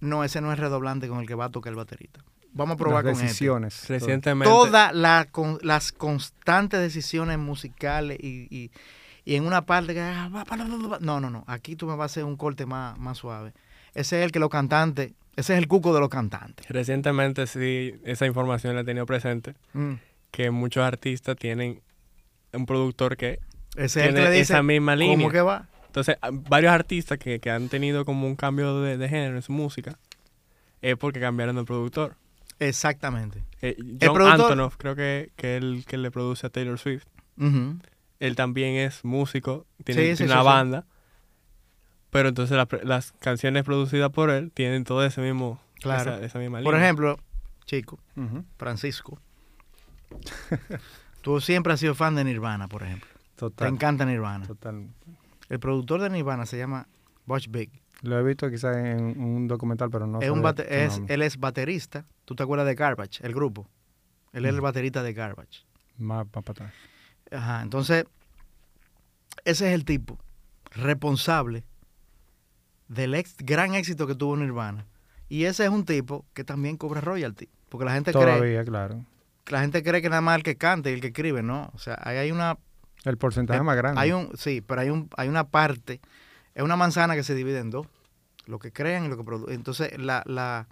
No, ese no es redoblante con el que va a tocar el baterista. Vamos a probar
Las
con este.
decisiones.
Recientemente.
Todas la- con- las constantes decisiones musicales y, y- y en una parte que... ah, No, no, no. Aquí tú me vas a hacer un corte más, más suave. Ese es el que los cantantes... Ese es el cuco de los cantantes.
Recientemente sí, esa información la he tenido presente,
Mm.
que muchos artistas tienen un productor que
Ese el
tiene
que le dice...
esa misma línea.
¿Cómo que va?
Entonces, varios artistas que, que han tenido como un cambio de, de género en su música es porque cambiaron de productor.
Exactamente.
Eh, John
productor-
Antonoff, creo que, que el que le produce a Taylor Swift. Él también es músico, tiene,
Sí, sí,
tiene
sí,
una
sí.
banda. Pero entonces la las canciones producidas por él tienen todo ese mismo,
Claro.
esa, esa misma línea.
Por ejemplo, chico. Francisco. tú siempre has sido fan de Nirvana, por ejemplo. Te
Total.
encanta Nirvana.
Total.
El productor de Nirvana se llama Butch Big.
Lo he visto quizás en un documental, pero no
es un bate- es, él es baterista. ¿Tú te acuerdas de Garbage, el grupo? Él es el
Mm.
baterista de Garbage.
Más para atrás.
Ajá, entonces, ese es el tipo responsable del ex- gran éxito que tuvo Nirvana. Y ese es un tipo que también cobra royalty. Porque la gente cree,
Todavía, claro.
la gente cree que nada más el que canta y el que escribe, ¿no? O sea, ahí hay una
El porcentaje
Eh,
más grande.
Hay un, sí, pero hay un, hay una parte, es una manzana que se divide en dos, lo que crean y lo que producen. Entonces, la, la,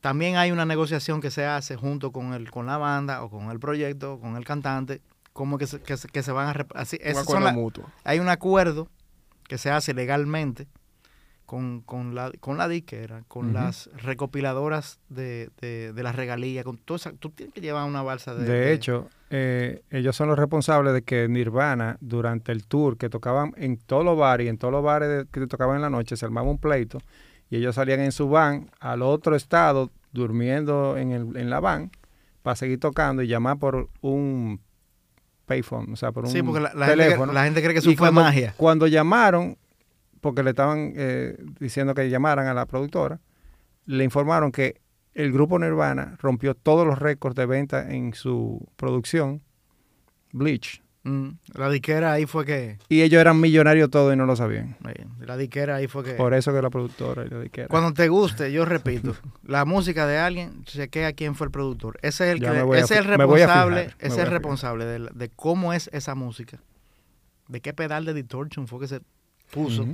también hay una negociación que se hace junto con el, con la banda o con el proyecto, o con el cantante, como que se, que se, que se van a así,
Un
son la-
mutuo.
hay un acuerdo que se hace legalmente con, con la, con la disquera, con las recopiladoras de, de, de las regalías, con todo esa, tú tienes que llevar una balsa de...
De,
de-
hecho, eh, ellos son los responsables de que Nirvana, durante el tour que tocaban en todos los bares y en todos los bares de- que tocaban en la noche, se armaba un pleito y ellos salían en su van al otro estado, durmiendo en, el, en la van, para seguir tocando y llamar por un payphone, o sea, por un
Sí, porque la, la gente,
teléfono.
cree- la gente cree que eso
Y
fue
cuando,
magia.
Cuando llamaron, porque le estaban eh, diciendo que llamaran a la productora, le informaron que el grupo Nirvana rompió todos los récords de venta en su producción, Bleach.
Mm, la disquera ahí fue que...
Y ellos eran millonarios todos y no lo sabían.
La disquera ahí fue que...
Por eso que la productora y la disquera.
Cuando te guste, yo repito, la música de alguien, chequea quién fue el productor. Ese es el, que- ese es el responsable,
fijar,
es el responsable de, de cómo es esa música. De qué pedal de distortion fue que se puso,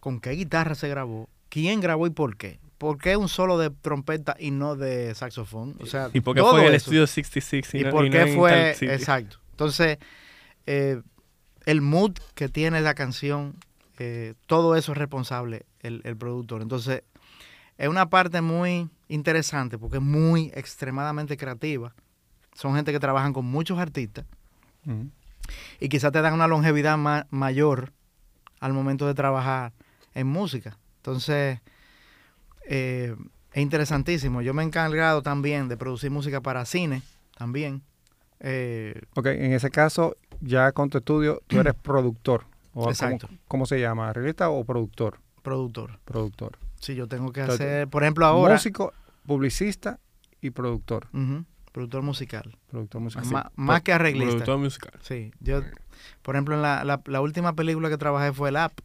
con qué guitarra se grabó, quién grabó y por qué. ¿Por qué un solo de trompeta y no de saxofón? O sea,
¿Y por qué fue el estudio 66 y,
¿Y
no,
por
y no
qué
en
fue? Exacto. Entonces, eh, el mood que tiene la canción, eh, todo eso es responsable el, el productor. Entonces, es una parte muy interesante porque es muy extremadamente creativa. Son gente que trabajan con muchos artistas y quizás te dan una longevidad ma- mayor al momento de trabajar en música. Entonces, eh, es interesantísimo. Yo me he encargado también de producir música para cine, también. Eh,
Ok, en ese caso, ya con tu estudio, tú eres productor. O ¿cómo-
Exacto.
¿Cómo, se llama? ¿Arreglista o productor?
productor.
Productor.
Sí, yo tengo que
Entonces,
hacer, por ejemplo, ahora,
Músico, publicista y productor.
Productor musical.
Productor musical.
Más que arreglista.
Productor musical.
Sí, yo, por ejemplo, en la, la, la última película que trabajé fue el app.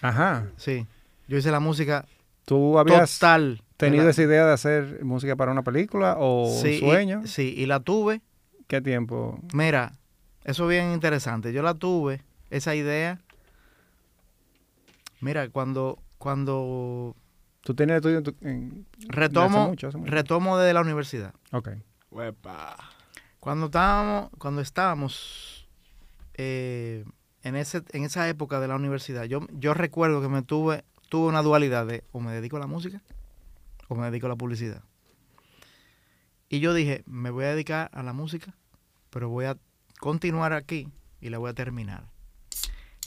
Ajá.
Sí, yo hice la música
¿Tú habías
total.
tenido
la-
esa idea de hacer música para una película o
sí,
un
y-
sueño?
sí, y la tuve.
¿Qué tiempo?
Mira, eso es bien interesante. Yo la tuve, esa idea. Mira, cuando, cuando
¿Tú tenías estudio en tu- en-
retomo,
mucho, hace mucho.
retomo de la universidad.
Ok.
Uepa.
Cuando estábamos, cuando estábamos eh, en ese, en esa época de la universidad, yo, yo recuerdo que me tuve, tuve una dualidad de o me dedico a la música o me dedico a la publicidad. Y yo dije, me voy a dedicar a la música, pero voy a continuar aquí y la voy a terminar.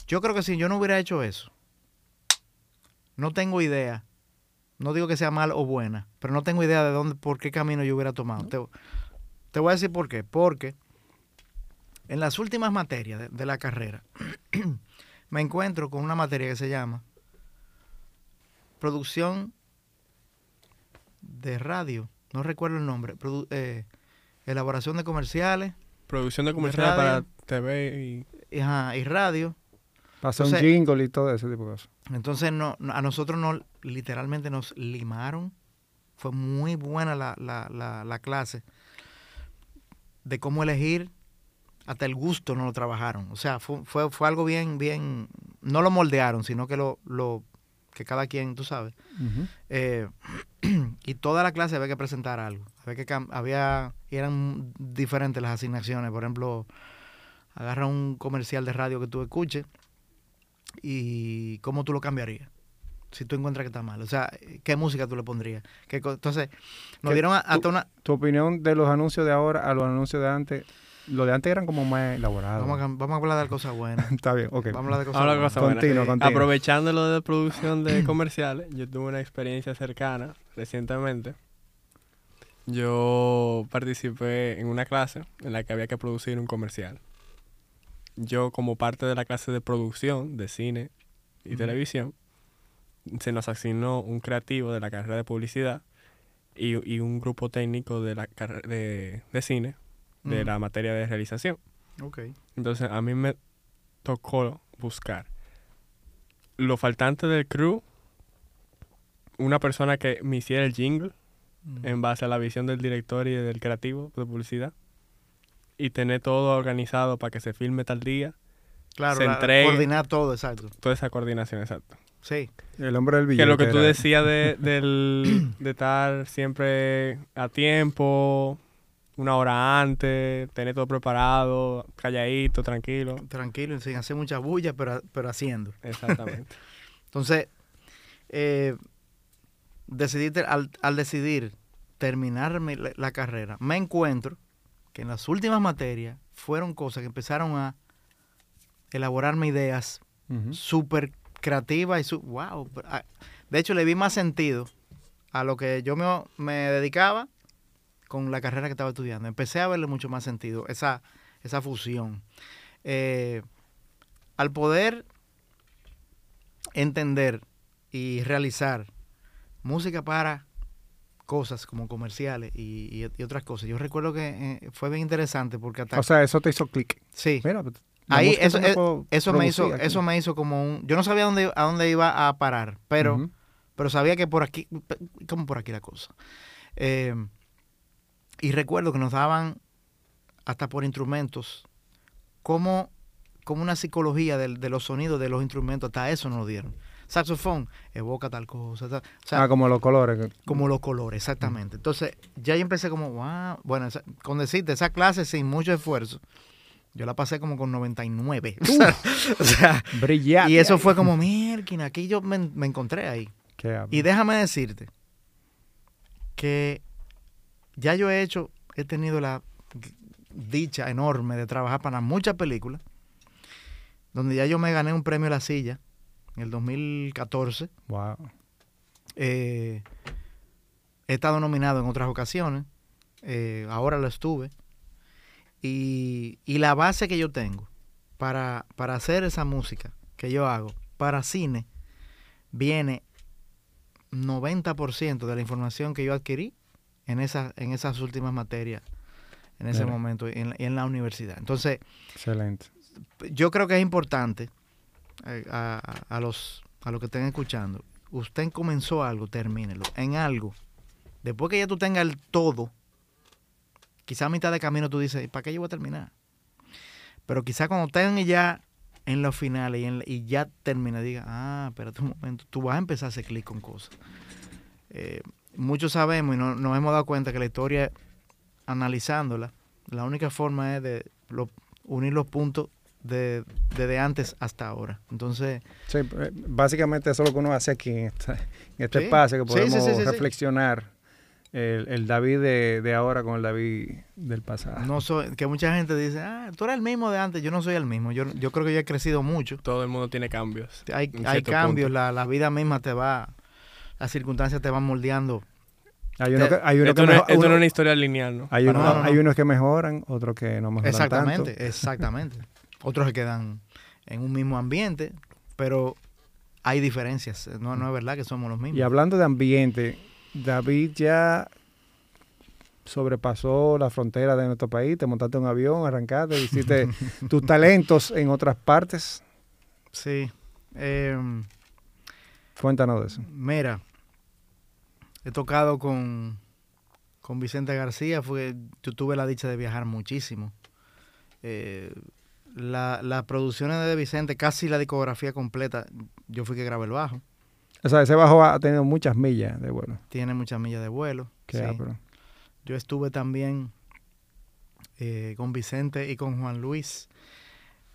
Yo creo que si yo no hubiera hecho eso, no tengo idea. No digo que sea mal o buena, pero no tengo idea de dónde, por qué camino yo hubiera tomado. Te, te voy a decir por qué. Porque en las últimas materias de, de la carrera me encuentro con una materia que se llama producción de radio. No recuerdo el nombre. produ- eh, elaboración de comerciales
Producción de comerciales para. TV y...
y, ajá, y radio.
Pasó un jingle y todo ese tipo de cosas.
Entonces no, no- a nosotros no, literalmente nos limaron. Fue muy buena la, la, la, la clase de cómo elegir. Hasta el gusto no lo trabajaron. O sea, fue, fue, fue algo bien, bien, no lo moldearon, sino que lo, lo que cada quien, tú sabes. Eh, y toda la clase había que presentar algo. Había que había, eran diferentes las asignaciones. Por ejemplo, agarra un comercial de radio que tú escuches y cómo tú lo cambiarías. Si tú encuentras que está mal. O sea, ¿qué música tú le pondrías? ¿Qué Entonces, nos
Que
dieron a- hasta una...
Tu opinión de los anuncios de ahora a los anuncios de antes. Los de antes eran como más elaborados.
Vamos a, vamos a hablar de cosas buenas.
Está bien, ok.
Vamos a hablar de cosas buenas.
cosas buenas.
Continúa,
Sí.
continúa.
Aprovechando lo de producción de comerciales, yo tuve una experiencia cercana recientemente. Yo participé en una clase en la que había que producir un comercial. Yo, como parte de la clase de producción de cine y televisión, se nos asignó un creativo de la carrera de publicidad y, y un grupo técnico de la de, de cine de la materia de realización.
Ok.
Entonces a mí me tocó buscar lo faltante del crew una persona que me hiciera el jingle
Mm.
en base a la visión del director y del creativo de publicidad. Y tener todo organizado para que se filme tal día.
Claro,
se entregue.
coordinar todo, exacto.
Toda esa coordinación, exacto.
Sí,
El hombre del
Que
billete.
lo que tú
era-
decías de, del, de estar siempre a tiempo, una hora antes, tener todo preparado, calladito, tranquilo.
tranquilo, sin hacer mucha bulla, pero, pero haciendo.
Exactamente.
Entonces, eh, al, al decidir terminar mi- la, la carrera, me encuentro que en las últimas materias fueron cosas que empezaron a elaborarme ideas
Ujú.
súper creativas y su wow. ah, De hecho, le vi más sentido a lo que yo me, me dedicaba con la carrera que estaba estudiando. Empecé a verle mucho más sentido, esa, esa fusión. Eh, al poder entender y realizar música para cosas como comerciales y, y- y otras cosas. Yo recuerdo que eh, fue bien interesante porque hasta...
O sea, eso te hizo clic.
sí,
Mira, pues,
Ahí,
música
eso,
me puedo
eso me hizo,
aquí.
eso me hizo como un, yo no sabía dónde, a dónde iba a parar, pero, pero sabía que por aquí, como por aquí la cosa. Eh, y recuerdo que nos daban hasta por instrumentos, como, como una psicología del- de, los sonidos de los instrumentos, hasta eso nos lo dieron. Saxofón, evoca tal cosa, tal- o sea,
ah, como los colores.
como los colores, exactamente. Entonces, ya yo empecé como, wow, bueno, esa- con decirte, esa clase sin mucho esfuerzo, yo la pasé como con 99. O sea, o sea,
Brillante.
y eso fue como, mierda, aquí yo me, me encontré ahí.
Qué.
Y déjame decirte que ya yo he hecho, he tenido la dicha enorme de trabajar para muchas películas, donde ya yo me gané un premio a la silla en el 2014.
Wow.
Eh, he estado nominado en otras ocasiones, eh, ahora lo estuve. Y, y la base que yo tengo para, para hacer esa música que yo hago para cine viene 90% de la información que yo adquirí en, esa, en esas últimas materias, en ese
Mira.
momento, en, la- en la universidad. Entonces,
Excelente.
yo creo que es importante eh, a, a- a los a los que estén escuchando. Usted comenzó algo, termínelo. En algo. Después que ya tú tengas el todo, quizá a mitad de camino tú dices, ¿para qué yo voy a terminar? Pero quizá cuando tengan ya en los finales y, en y ya termina, diga, ah, espérate un momento, tú vas a empezar a hacer clic con cosas. Eh, muchos sabemos y no, nos hemos dado cuenta que la historia, analizándola, la única forma es de lo- unir los puntos de, desde antes hasta ahora. Entonces,
Sí, eh, básicamente eso es lo que uno hace aquí en, esta- en este
Sí.
espacio, que podemos
sí.
reflexionar el, el David de, de ahora con el David del pasado.
no soy, que mucha gente dice, ah, tú eres el mismo de antes, yo no soy el mismo. Yo, yo creo que yo he crecido mucho.
Todo el mundo tiene cambios.
Hay, hay cambios, la, la vida misma te va, las circunstancias te van moldeando.
Hay uno que, hay uno
Esto,
que
no, es- no una historia lineal, ¿no?
hay uno-
no,
nada.
no.
hay unos que mejoran, otros que no mejoran
Exactamente,
tanto.
exactamente. Otros se quedan en un mismo ambiente, pero hay diferencias. No, no es verdad que somos los mismos.
Y hablando de ambiente, David ya sobrepasó la frontera de nuestro país, te montaste un avión, arrancaste, hiciste tus talentos en otras partes.
Sí. Em,
Cuéntanos de eso.
Mira, he tocado con, con Vicente García, fue, yo tuve la dicha de viajar muchísimo. Eh, la- las producciones de Vicente, casi la discografía completa, yo fui que grabé el bajo.
O sea, ese bajo ha tenido muchas millas de vuelo.
Tiene muchas millas de vuelo.
Qué
sí. Yo estuve también eh, con Vicente y con Juan Luis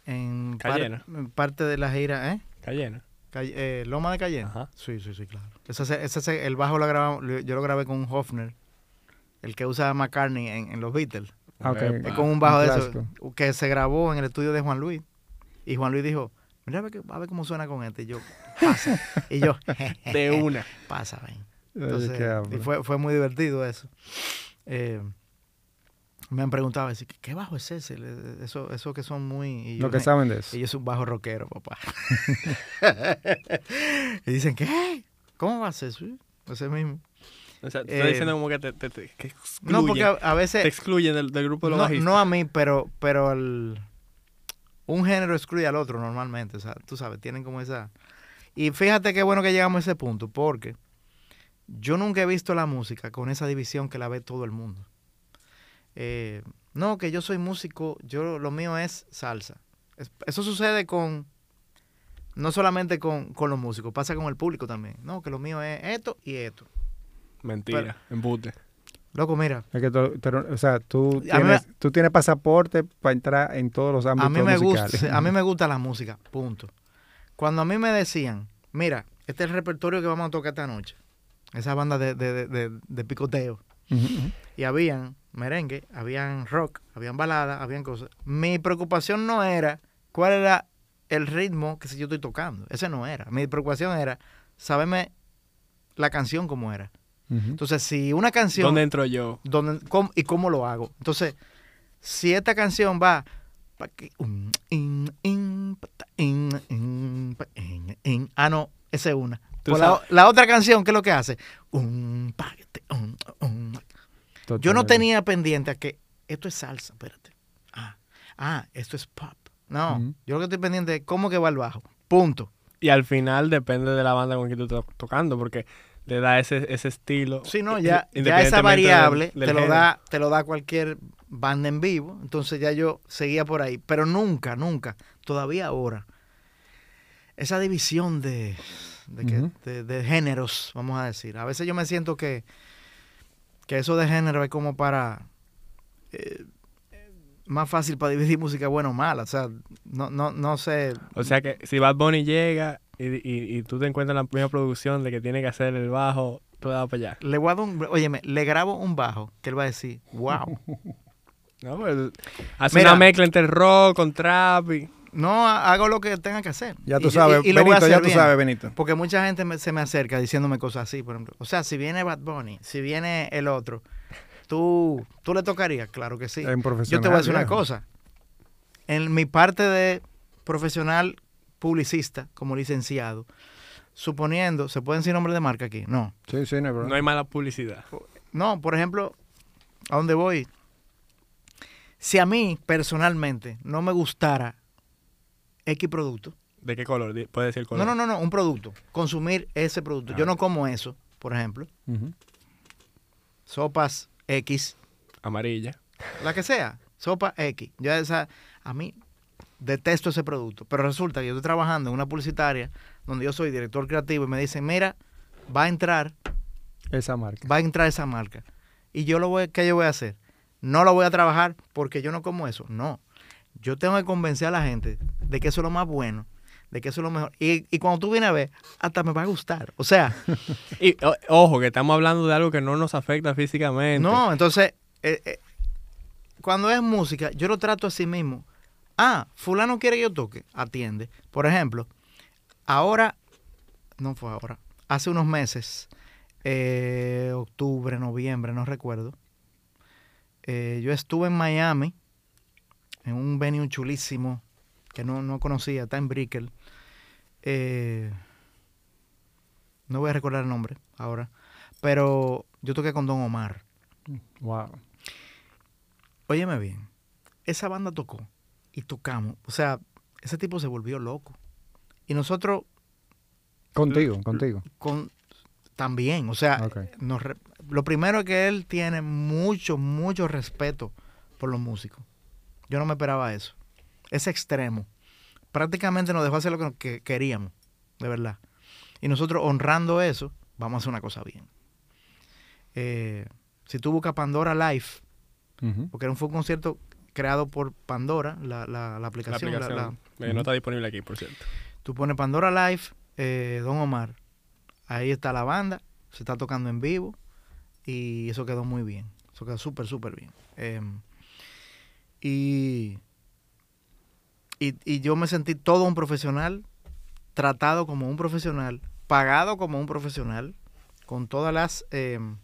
en, par-
Cayena.
en parte de la gira, ¿eh?
Cayena.
Calle- eh, Loma de Cayenne.
Ajá.
Sí, sí, sí, claro. Ese, ese- ese- el bajo lo grabamos, yo lo grabé con un Hofner, el que usa McCartney en, en los Beatles.
Ah.
Es con un bajo
un
de eso, que se grabó en el estudio de Juan Luis. Y Juan Luis dijo, mira a ver, a ver cómo suena con este. Y yo, pasa. y yo,
De una.
pasa, ven. Entonces,
qué
y fue, fue muy divertido eso. Eh, me han preguntado, ¿qué, bajo es ese? Eso, eso que son muy... y
Lo que saben de eso.
y yo soy un bajo rockero, papá. y dicen, ¿qué? ¿Cómo va a ser? Sí, ese mismo.
O sea, te
Eh,
estoy diciendo como que te, te, te- que excluyen,
No, porque a, a veces...
te excluyen del, del grupo de los
No,
bajistas.
no a mí, pero, pero el- un género excluye al otro normalmente. O sea, tú sabes, tienen como esa... Y fíjate qué bueno que llegamos a ese punto, porque yo nunca he visto la música con esa división que la ve todo el mundo. Eh, no, que yo soy músico, yo lo mío es salsa. Es- eso sucede con, no solamente con, con los músicos, pasa con el público también. No, que lo mío es esto y esto.
Mentira, embute.
Loco, mira,
Es que tú, tú- o sea, tú tienes, tú tienes pasaporte para entrar en todos los ámbitos
a mí me
musicales.
gusta, a mí me gusta la música, punto. Cuando a mí me decían, mira, este es el repertorio que vamos a tocar esta noche, esa banda de, de, de- de- picoteo, y habían merengue, habían rock, habían baladas, habían cosas. Mi preocupación no era cuál era el ritmo que si yo estoy tocando, ese no era. Mi preocupación era saberme la canción como era. Entonces, si una canción
¿Dónde entro yo?
dónde- cómo- y cómo lo hago. Entonces, si esta canción va pa' que- in, in, pa' ta- in, in, pa- in, in. Ah no, esa es una. Pues la, la otra canción, ¿qué es lo que hace? Pa- te- um, um. Yo no tenía pendiente a que esto es salsa, espérate. Ah, ah, esto es pop. No, yo lo que estoy pendiente es cómo que va el bajo. Punto.
Y al final depende de la banda con quien tú estás tocando, porque le da ese, ese estilo.
Sí, no, ya, ya esa
del-
variable
del
te lo
género.
da, te lo da cualquier banda en vivo. Entonces ya yo seguía por ahí. Pero nunca, nunca, todavía ahora, esa división de, de, que- de- de géneros, vamos a decir. A veces yo me siento que, que eso de género es como para eh, más fácil para dividir música buena o mala. O sea, no, no, no sé.
O sea que si Bad Bunny llega y, y, y tú te encuentras en la misma producción de que tiene que hacer el bajo, tú vas para allá.
Le voy a dar un, óyeme, le grabo un bajo que él va a decir, wow.
No, pues, hace
Mira.
una mezcla entre rock con trap y...
No ha- hago lo que tenga que hacer.
Ya tú
Y-
sabes,
y-
Benito, ya tú
bien.
sabes, Benito.
Porque mucha gente me- se me acerca diciéndome cosas así, por ejemplo. O sea, si viene Bad Bunny, si viene el otro, ¿tú, tú le tocarías? Claro que sí.
Un
Yo te voy a decir una cosa. En mi parte de profesional publicista, como licenciado, suponiendo, ¿se pueden decir nombres de marca aquí? No.
Sí, sí, no hay problema.
No hay mala publicidad.
No, por ejemplo, ¿a dónde voy? Si a mí, personalmente, no me gustara X producto,
¿De qué color? Puede decir color.
No, no, no, no, un producto. Consumir ese producto.
Ah.
Yo no como eso, por ejemplo.
Ujú.
Sopas X,
Amarilla.
la que sea. Sopa X. Yo esa, a mí detesto ese producto. Pero resulta que yo estoy trabajando en una publicitaria donde yo soy director creativo y me dicen, mira, va a entrar,
Esa marca.
va a entrar esa marca. Y yo lo voy, ¿qué yo voy a hacer? No lo voy a trabajar porque yo no como eso. No. Yo tengo que convencer a la gente de que eso es lo más bueno, de que eso es lo mejor. Y, y cuando tú vienes a ver, hasta me va a gustar. O sea,
Y o- ojo, que estamos hablando de algo que no nos afecta físicamente.
No, entonces, eh, eh, cuando es música, yo lo trato así mismo. Ah, fulano quiere que yo toque, atiende. Por ejemplo, ahora, no fue ahora, hace unos meses, eh, octubre, noviembre, no recuerdo, yo estuve en Miami, en un venue chulísimo, que no, no conocía, está en Brickell. Eh, no voy a recordar el nombre ahora, pero yo toqué con Don Omar.
Wow.
Óyeme bien, esa banda tocó y tocamos. O sea, ese tipo se volvió loco. Y nosotros
Contigo, contigo.
con también, o sea, nos lo primero es que él tiene mucho, mucho respeto por los músicos. Yo no me esperaba eso. Es extremo. Prácticamente nos dejó hacer lo que, que queríamos, de verdad. Y nosotros honrando eso, vamos a hacer una cosa bien. Eh, si tú buscas Pandora Live, porque era un- fue un concierto creado por Pandora, la, la- la
La
aplicación. la-
aplicación.
la-
eh, no está disponible aquí, por cierto.
tú pones Pandora Live, eh, Don Omar, ahí está la banda, se está tocando en vivo y eso quedó muy bien. Eso quedó súper, súper bien. Y, y, y yo me sentí todo un profesional, tratado como un profesional, pagado como un profesional, con todas las em,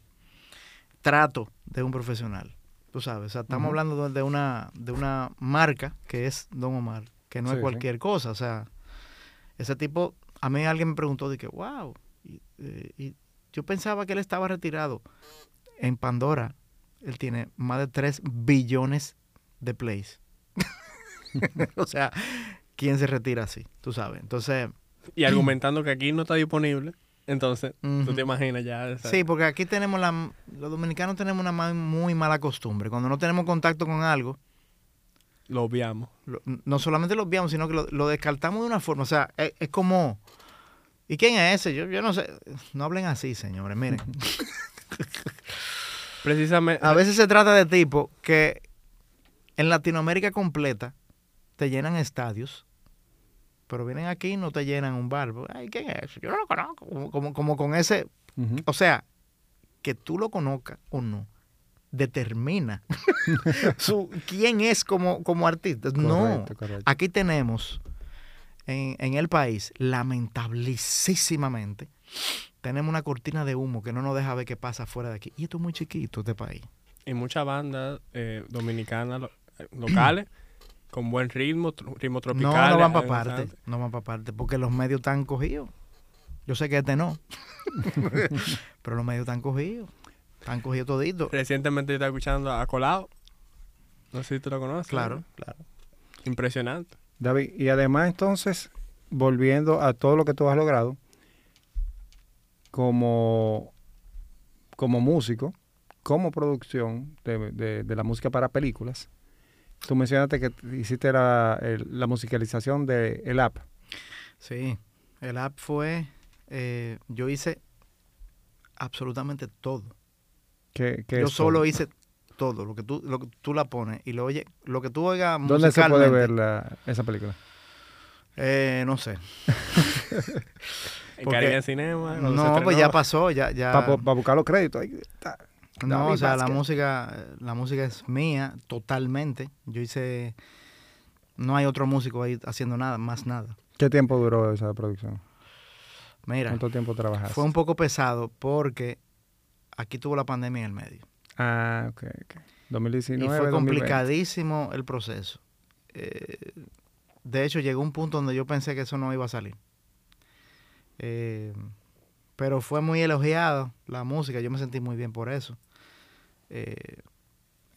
trato de un profesional. Tú sabes, o sea, estamos hablando de- una, de una marca que es Don Omar, que no
Sí,
es
sí.
cualquier cosa. O sea, ese tipo, a mí alguien me preguntó, de que, wow, y, eh, y yo pensaba que él estaba retirado. En Pandora, él tiene más de 3 billones de plays. o sea, ¿quién se retira así? Tú sabes. Entonces,
Y argumentando que aquí no está disponible, Entonces, tú te imaginas ya.
Sí, porque aquí tenemos la... Los dominicanos tenemos una muy mala costumbre. Cuando no tenemos contacto con algo,
Lo obviamos.
lo- no solamente lo obviamos, sino que lo, lo descartamos de una forma. O sea, es, es como... ¿Y quién es ese? Yo, yo no sé. No hablen así, señores. Miren.
Precisamente.
A veces se trata de tipos que en Latinoamérica completa te llenan estadios, pero vienen aquí y no te llenan un bar. Ay, ¿quién es? Yo no lo conozco. Como, como, como con ese... O sea, que tú lo conozcas o no, determina su, quién es como, como artista. no.
Correcto.
Aquí tenemos en, en el país, lamentabilísimamente, tenemos una cortina de humo que no nos deja ver qué pasa fuera de aquí. Y esto es muy chiquito, este país.
Y muchas bandas eh, dominicanas locales con buen ritmo, tr- ritmo
No,
tropical.
no van para
eh,
parte, no van para parte, porque los medios están cogidos. Yo sé que este no, pero los medios están cogidos, están cogidos toditos.
Recientemente yo estaba escuchando a Colado. No sé si tú lo conoces.
Claro, claro.
Impresionante.
David, y además entonces, volviendo a todo lo que tú has logrado, como, como músico, como producción de, de- de la música para películas, tú mencionaste que hiciste la, el- la musicalización de el app.
Sí, el app fue, eh, yo hice absolutamente todo.
Que, que
Yo
es
solo
todo.
hice todo, lo que tú, lo que tú la pones y lo oye, lo que tú oigas
¿Dónde se puede ver la- esa película?
Eh, no sé.
En Caribe Cinema. se
No, pues ya pasó, ya, ya.
Para buscar los créditos. ahí está.
No,
David
o sea, la música, la música es mía totalmente. Yo hice, no hay otro músico ahí haciendo nada, más nada.
¿Qué tiempo duró esa producción?
Mira,
¿Cuánto tiempo trabajaste?
fue un poco pesado porque aquí tuvo la pandemia en el medio.
Ah, ok, ok. 2019,
y fue
2020.
complicadísimo el proceso. Eh, de hecho, llegó un punto donde yo pensé que eso no iba a salir. Eh, pero fue muy elogiado la música, yo me sentí muy bien por eso. Eh,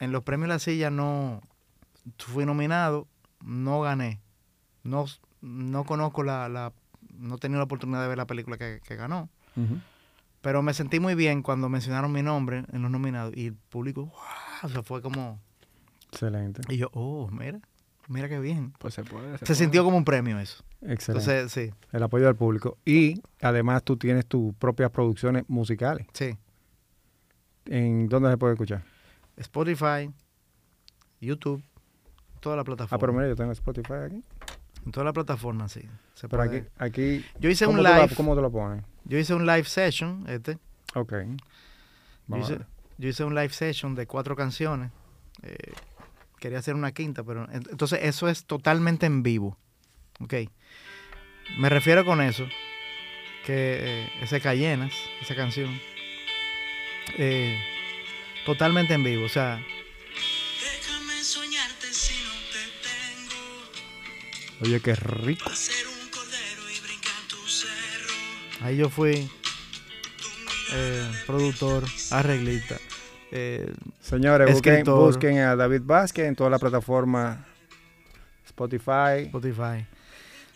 en los premios La Silla no fui nominado, no gané. No, no conozco la, la- no he tenido la oportunidad de ver la película que, que ganó. Pero me sentí muy bien cuando mencionaron mi nombre en los nominados y el público, ¡wow! O sea, fue como...
Excelente.
Y yo, oh, mira, mira qué bien.
Pues se puede.
Se
puede.
sintió como un premio eso.
Excelente.
Entonces, sí,
el apoyo del público. Y además tú tienes tus propias producciones musicales.
sí.
¿En dónde se puede escuchar?
Spotify, YouTube, toda la plataforma.
Ah, pero mira, yo tengo Spotify aquí.
En toda la plataforma, sí. Se
Pero
puede.
aquí, aquí
Yo hice
¿cómo,
un
la-
live,
¿cómo te lo pones?
yo hice un live session, este.
Ok.
Yo
Vamos
hice, yo hice un live session de cuatro canciones. Eh, quería hacer una quinta, pero ent- entonces eso es totalmente en vivo. Ok. Me refiero con eso, que eh, ese Cayenas, esa canción, eh, totalmente en vivo. O sea,
Déjame soñarte si no te tengo.
Oye, qué rico.
Hacer un cordero y brincar tu cerro.
ahí yo fui eh, productor, arreglista. eh,
Señores, busquen, a David Vázquez en toda la plataforma Spotify
Spotify.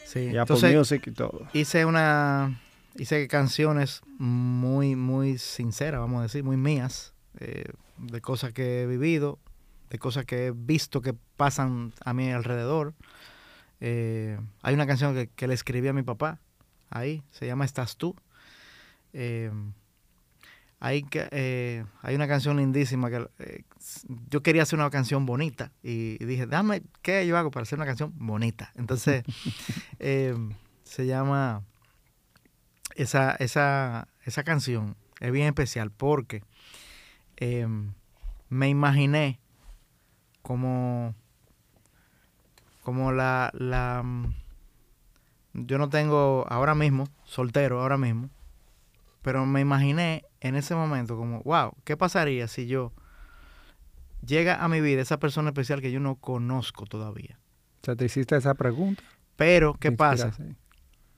Sí.
y Apple
Entonces,
Music y todo.
hice una hice canciones muy muy sinceras vamos a decir muy mías eh, de cosas que he vivido de cosas que he visto que pasan a mi alrededor. Eh, hay una canción que, que le escribí a mi papá ahí se llama estás tú. Eh, hay eh, hay una canción lindísima que eh, yo quería hacer una canción bonita y, y dije dame qué yo hago para hacer una canción bonita entonces eh, se llama esa, esa, esa canción es bien especial porque eh, me imaginé como como la, la mm, yo no tengo ahora mismo soltero ahora mismo pero me imaginé en ese momento como wow qué pasaría si yo llega a mi vida esa persona especial que yo no conozco todavía
O sea, te hiciste esa pregunta.
pero qué pasa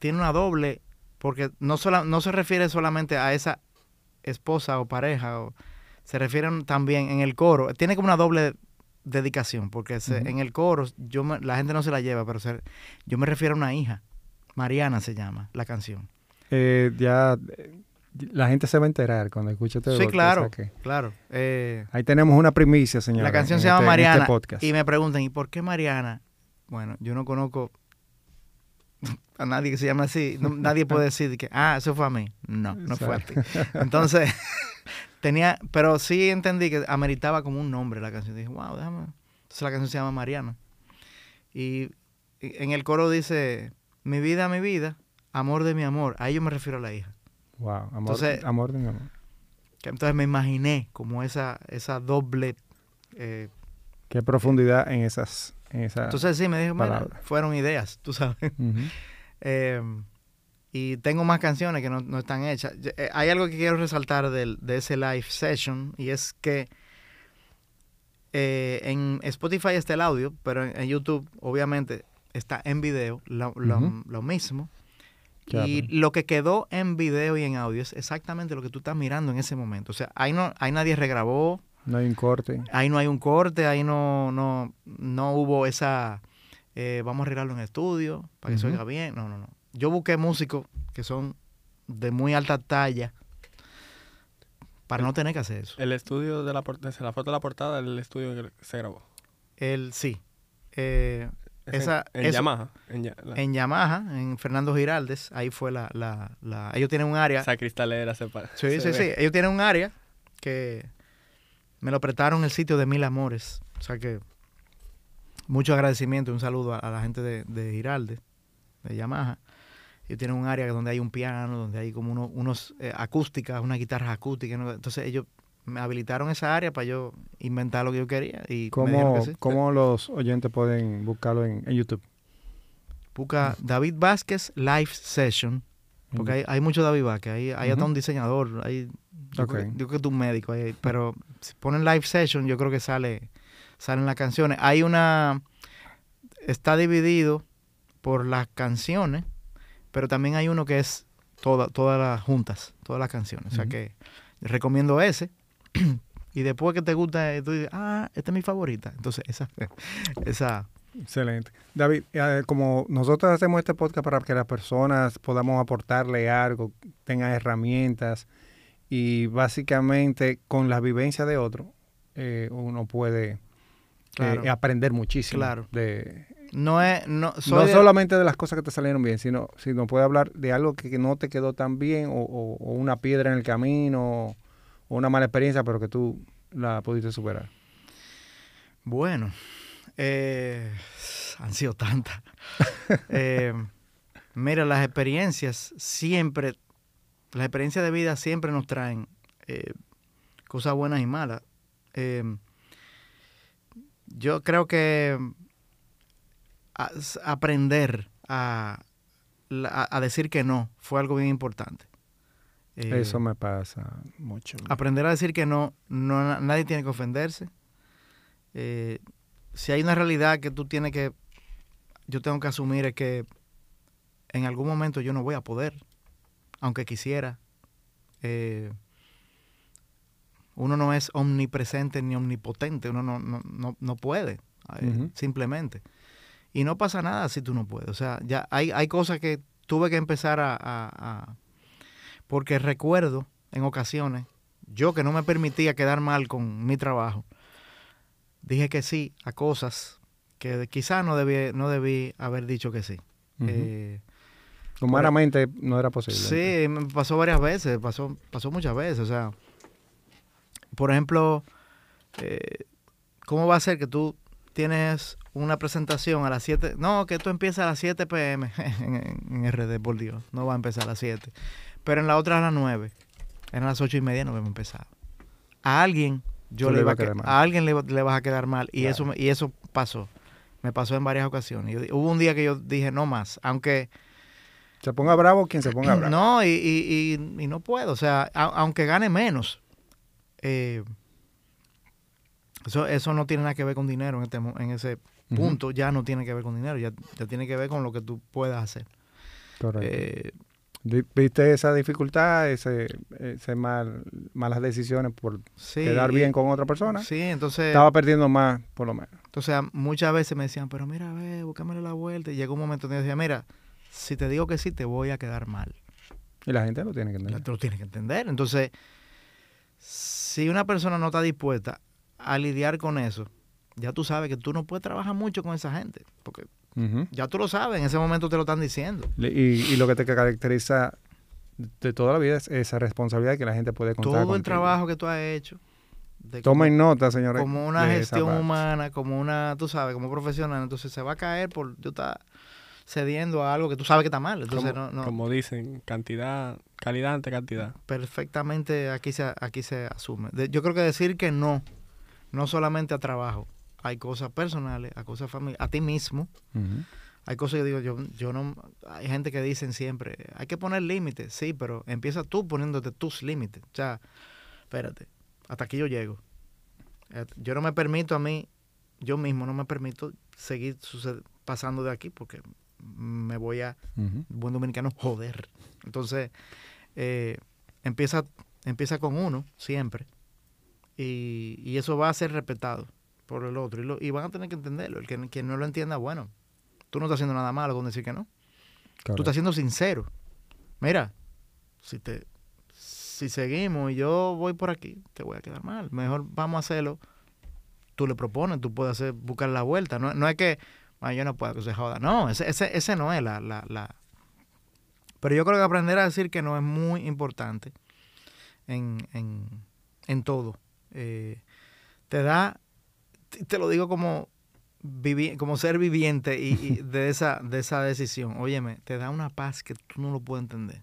tiene una doble, porque no, sola- no se refiere solamente a esa esposa o pareja, o, se refieren también en el coro, tiene como una doble dedicación, porque se- en el coro yo me- la gente no se la lleva, pero se- yo me refiero a una hija, Mariana se llama la canción.
eh, ya la gente se va a enterar cuando escuche este
Sí, claro.
que
Claro. eh,
ahí tenemos una primicia, señor.
la canción se llama Mariana. y me preguntan, ¿y por qué Mariana? Bueno, yo no conozco a nadie que se llame así. No- nadie puede decir que, ah, eso fue a mí. No, no fue a ti. Entonces, tenía, pero sí entendí que ameritaba como un nombre la canción. Dije, wow, déjame. Entonces la canción se llama Mariana. Y en el coro dice, mi vida, mi vida, amor de mi amor. Ahí yo me refiero a la hija.
Wow, amor,
Entonces-
amor de mi amor.
Que entonces me imaginé como esa, esa doble... eh,
Qué profundidad en esas. Esa,
entonces sí, me dije, bueno, fueron ideas, tú sabes. Eh, y tengo más canciones que no, no están hechas. Eh, hay algo que quiero resaltar del- de ese live session y es que eh, en Spotify está el audio, pero en, en YouTube obviamente está en video lo, lo-
Ujú.
lo mismo. Y lo que quedó en video y en audio es exactamente lo que tú estás mirando en ese momento. O sea, ahí no, ahí nadie regrabó,
No hay un corte.
ahí no hay un corte, ahí no, no, no hubo esa, eh, vamos a arreglarlo en estudio para que se
Ujú.
oiga bien. No, no, no. Yo busqué músicos que son de muy alta talla para no tener que hacer eso.
El estudio de la, desde la foto de la portada del estudio que se grabó.
El sí. Eh,
Es
Esa-
en, en
eso-
Yamaha. En, la-
en Yamaha, en Fernando Giraldes, ahí fue la, la, la- ellos tienen un área.
esa cristalera se pa-
Sí,
se
sí,
ve.
sí. Ellos tienen un área que me lo prestaron el sitio de Mil Amores. O sea que mucho agradecimiento y un saludo a, a la gente de, de Giraldes, de Yamaha. Ellos tienen un área donde hay un piano, donde hay como uno- unos eh, acústicas, unas guitarras acústicas. ¿no? Entonces ellos me habilitaron esa área para yo inventar lo que yo quería y
¿Cómo,
que sí.
cómo los oyentes pueden buscarlo en, en YouTube?
Busca David Vázquez Live Session. Porque hay, hay mucho David Vázquez, hay, hay hasta un diseñador, hay, yo,
Ok.
creo, yo creo que tú un médico, pero si ponen live session, yo creo que sale, salen las canciones. Hay una, está dividido por las canciones, pero también hay uno que es toda, todas las juntas, todas las canciones. O sea que recomiendo ese. y después que te gusta, eh, tú dices, ah, esta es mi favorita. Entonces, esa, esa,
Excelente. David, eh, como nosotros hacemos este podcast para que las personas podamos aportarle algo, tengan herramientas y básicamente con la vivencia de otro, eh, uno puede eh, aprender muchísimo.
Claro.
De,
no es, no,
no
de-
solamente de las cosas que te salieron bien, sino, sino puede hablar de algo que, que no te quedó tan bien o, o- o una piedra en el camino o una mala experiencia, pero que tú la pudiste superar.
Bueno, eh, han sido tantas. Eh, mira, las experiencias siempre, las experiencias de vida siempre nos traen eh, cosas buenas y malas. Eh, yo creo que a- aprender a, a- a decir que no fue algo bien importante.
Eso me pasa mucho.
aprender a decir que no, no na- nadie tiene que ofenderse. Eh, si hay una realidad que tú tienes que, yo tengo que asumir es que en algún momento yo no voy a poder, aunque quisiera. Eh, uno no es omnipresente ni omnipotente, uno no, no, no, no puede, eh, simplemente. Y no pasa nada si tú no puedes. O sea, ya hay, hay cosas que tuve que empezar a- a- a porque recuerdo en ocasiones, yo que no me permitía quedar mal con mi trabajo, dije que sí a cosas que quizás no debí, no debí haber dicho que sí.
Ujú.
Eh,
Humanamente no era posible.
sí, me pasó varias veces, pasó, pasó muchas veces. O sea, por ejemplo, eh, ¿cómo va a ser que tú tienes una presentación a las 7? No, que esto empieza a las 7 pm en, en- RD, por Dios. No va a empezar a las 7. Pero en la otra a las 9. Eran las 8 y media, no habíamos empezado. A alguien, yo le iba a,
a quedar
que-
mal.
a alguien le, vas a quedar mal. Y,
Claro.
eso, y eso pasó. Me pasó en varias ocasiones. Yo hubo un día que yo dije no más, aunque
Se ponga bravo quien se ponga bravo.
no, y, y- y- y no puedo. O sea, a- aunque gane menos, eh, eso, eso no tiene nada que ver con dinero en, este, en ese punto. Ya no tiene que ver con dinero, ya, ya tiene que ver con lo que tú puedas hacer.
Correcto.
Eh,
¿Viste esa dificultad, ese, ese mal, malas decisiones por
sí,
quedar
y-
bien con otra persona?
Sí, entonces,
Estaba perdiendo más, por lo menos.
entonces muchas veces me decían, pero mira, ve, búscamele la vuelta. Y llegó un momento donde yo decía, mira, si te digo que sí, te voy a quedar mal.
Y la gente lo tiene que entender.
lo tienes que entender. Entonces, si una persona no está dispuesta a lidiar con eso, ya tú sabes que tú no puedes trabajar mucho con esa gente. Porque Ya tú lo sabes, en ese momento te lo están diciendo.
Y, y lo que te caracteriza de toda la vida es esa responsabilidad que la gente puede contar
Todo el
contigo.
trabajo que tú has hecho.
Tomen nota, señores.
como una gestión humana, como una, tú sabes, como profesional, entonces se va a caer por tú estás cediendo a algo que tú sabes que está mal. Entonces,
como,
no, no,
como dicen, cantidad, calidad ante cantidad.
perfectamente aquí se, aquí se asume. De- yo creo que decir que no, no solamente a trabajo, hay cosas personales, a cosas familiares, a ti mismo. Hay cosas que digo, yo, yo no, hay gente que dicen siempre, hay que poner límites, sí, pero empieza tú poniéndote tus límites. O sea, espérate, hasta aquí yo llego. Eh, Yo no me permito a mí, yo mismo no me permito seguir pasando de aquí porque me voy a, buen dominicano, joder. Entonces, eh, empieza, empieza con uno, siempre, y, y eso va a ser respetado por el otro, y, lo- y van a tener que entenderlo. El que quien no lo entienda, bueno, tú no estás haciendo nada malo con decir que no. Tú
Correcto.
estás siendo sincero. Mira, si te si seguimos y yo voy por aquí, te voy a quedar mal. Mejor vamos a hacerlo. Tú le propones, tú puedes hacer, buscar la vuelta. No, no es que "Ah, yo no puedo que se joda. No, ese, ese, ese no es la, la, la. Pero yo creo que aprender a decir que no es muy importante en, en, en todo. Eh, te da, te- lo digo como, vivi- como ser viviente y, y de, esa, de esa decisión. Óyeme, te da una paz que tú no lo puedes entender.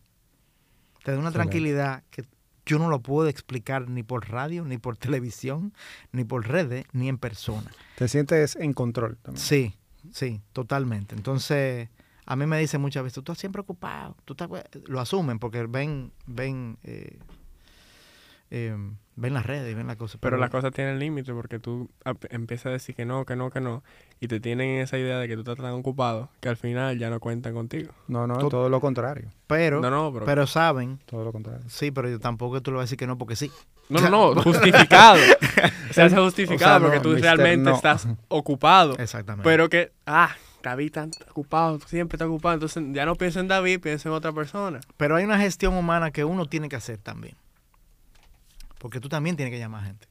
Te da una tranquilidad que yo no lo puedo explicar ni por radio, ni por televisión, ni por redes, ni en persona.
Te sientes en control también.
Sí, sí, totalmente. Entonces, a mí me dicen muchas veces, tú estás siempre ocupado, tú estás... Lo asumen porque ven, ven, eh, eh, ven las redes y ven las cosas.
Pero las cosas tienen límite porque tú empiezas a decir que no, que no, que no. Y te tienen esa idea de que tú estás tan ocupado que al final ya no cuentan contigo.
No, no,
Tú-
todo lo contrario.
Pero,
no, no, pero...
pero saben,
Todo lo contrario.
sí, pero yo tampoco tú le vas a decir que no porque sí.
no, no, no, justificado. Se hace justificado
O sea, no,
porque tú
mister,
realmente
no.
estás ocupado.
Exactamente.
Pero que, ah, David tan ocupado, siempre está ocupado. Entonces ya no piensa en David, piensa en otra persona.
Pero hay una gestión humana que uno tiene que hacer también. Porque tú también tienes que llamar gente.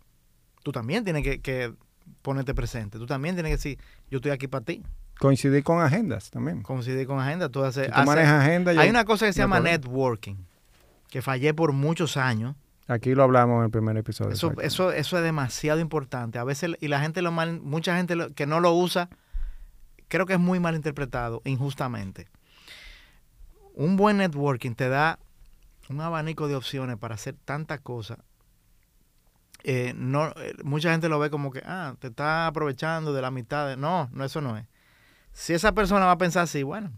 Tú también tienes que, que ponerte presente. Tú también tienes que decir, yo estoy aquí para ti.
Coincidir con agendas también.
Coincidir con agenda. Tú haces,
Si tú
haces-
manejas agenda, yo-
hay una cosa que se llama networking, que fallé por muchos años.
Aquí lo hablamos en el primer episodio.
Eso, eso, eso es demasiado importante. A veces, y la gente lo mal, mucha gente lo- que no lo usa, creo que es muy mal interpretado, injustamente. Un buen networking te da un abanico de opciones para hacer tantas cosas. Eh, no, eh, mucha gente lo ve como que, ah, te está aprovechando de la mitad. de-". No, no, eso no es. Si esa persona va a pensar así, bueno,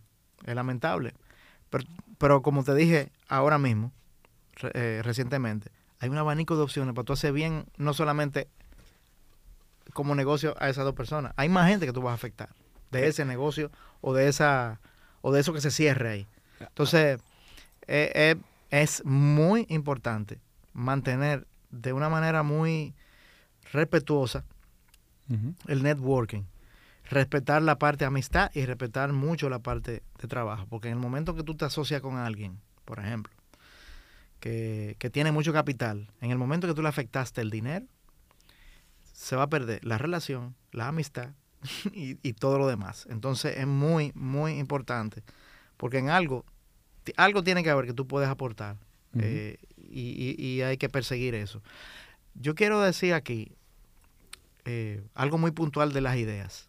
es lamentable. Pero, pero como te dije ahora mismo, eh, recientemente, hay un abanico de opciones para tú hacer bien, no solamente como negocio a esas dos personas. Hay más gente que tú vas a afectar de ese negocio o de esa o de eso que se cierre ahí. Entonces, eh, eh, es muy importante mantener de una manera muy respetuosa el networking. Respetar la parte de amistad y respetar mucho la parte de trabajo. Porque en el momento que tú te asocias con alguien, por ejemplo, que, que tiene mucho capital, en el momento que tú le afectaste el dinero, se va a perder la relación, la amistad y, y todo lo demás. Entonces es muy, muy importante. Porque en algo, algo tiene que haber que tú puedes aportar. Eh, y, y- y hay que perseguir eso. Yo quiero decir aquí eh, algo muy puntual de las ideas.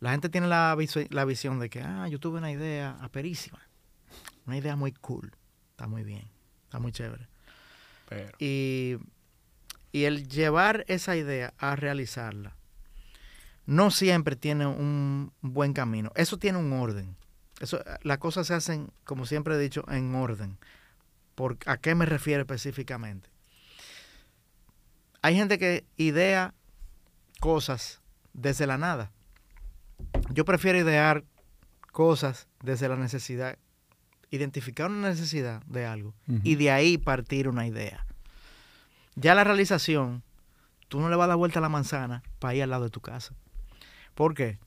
La gente tiene la, la visión de que, ah, yo tuve una idea aperísima, una idea muy cool, está muy bien, está muy chévere.
Pero,
Y, y el llevar esa idea a realizarla no siempre tiene un buen camino. Eso tiene un orden. Eso, las cosas se hacen, como siempre he dicho, en orden. ¿Por, ¿A qué me refiero específicamente? Hay gente que idea cosas desde la nada. Yo prefiero idear cosas desde la necesidad, identificar una necesidad de algo y de ahí partir una idea. Ya la realización, tú no le vas a dar vuelta a la manzana para ir al lado de tu casa. ¿Por qué?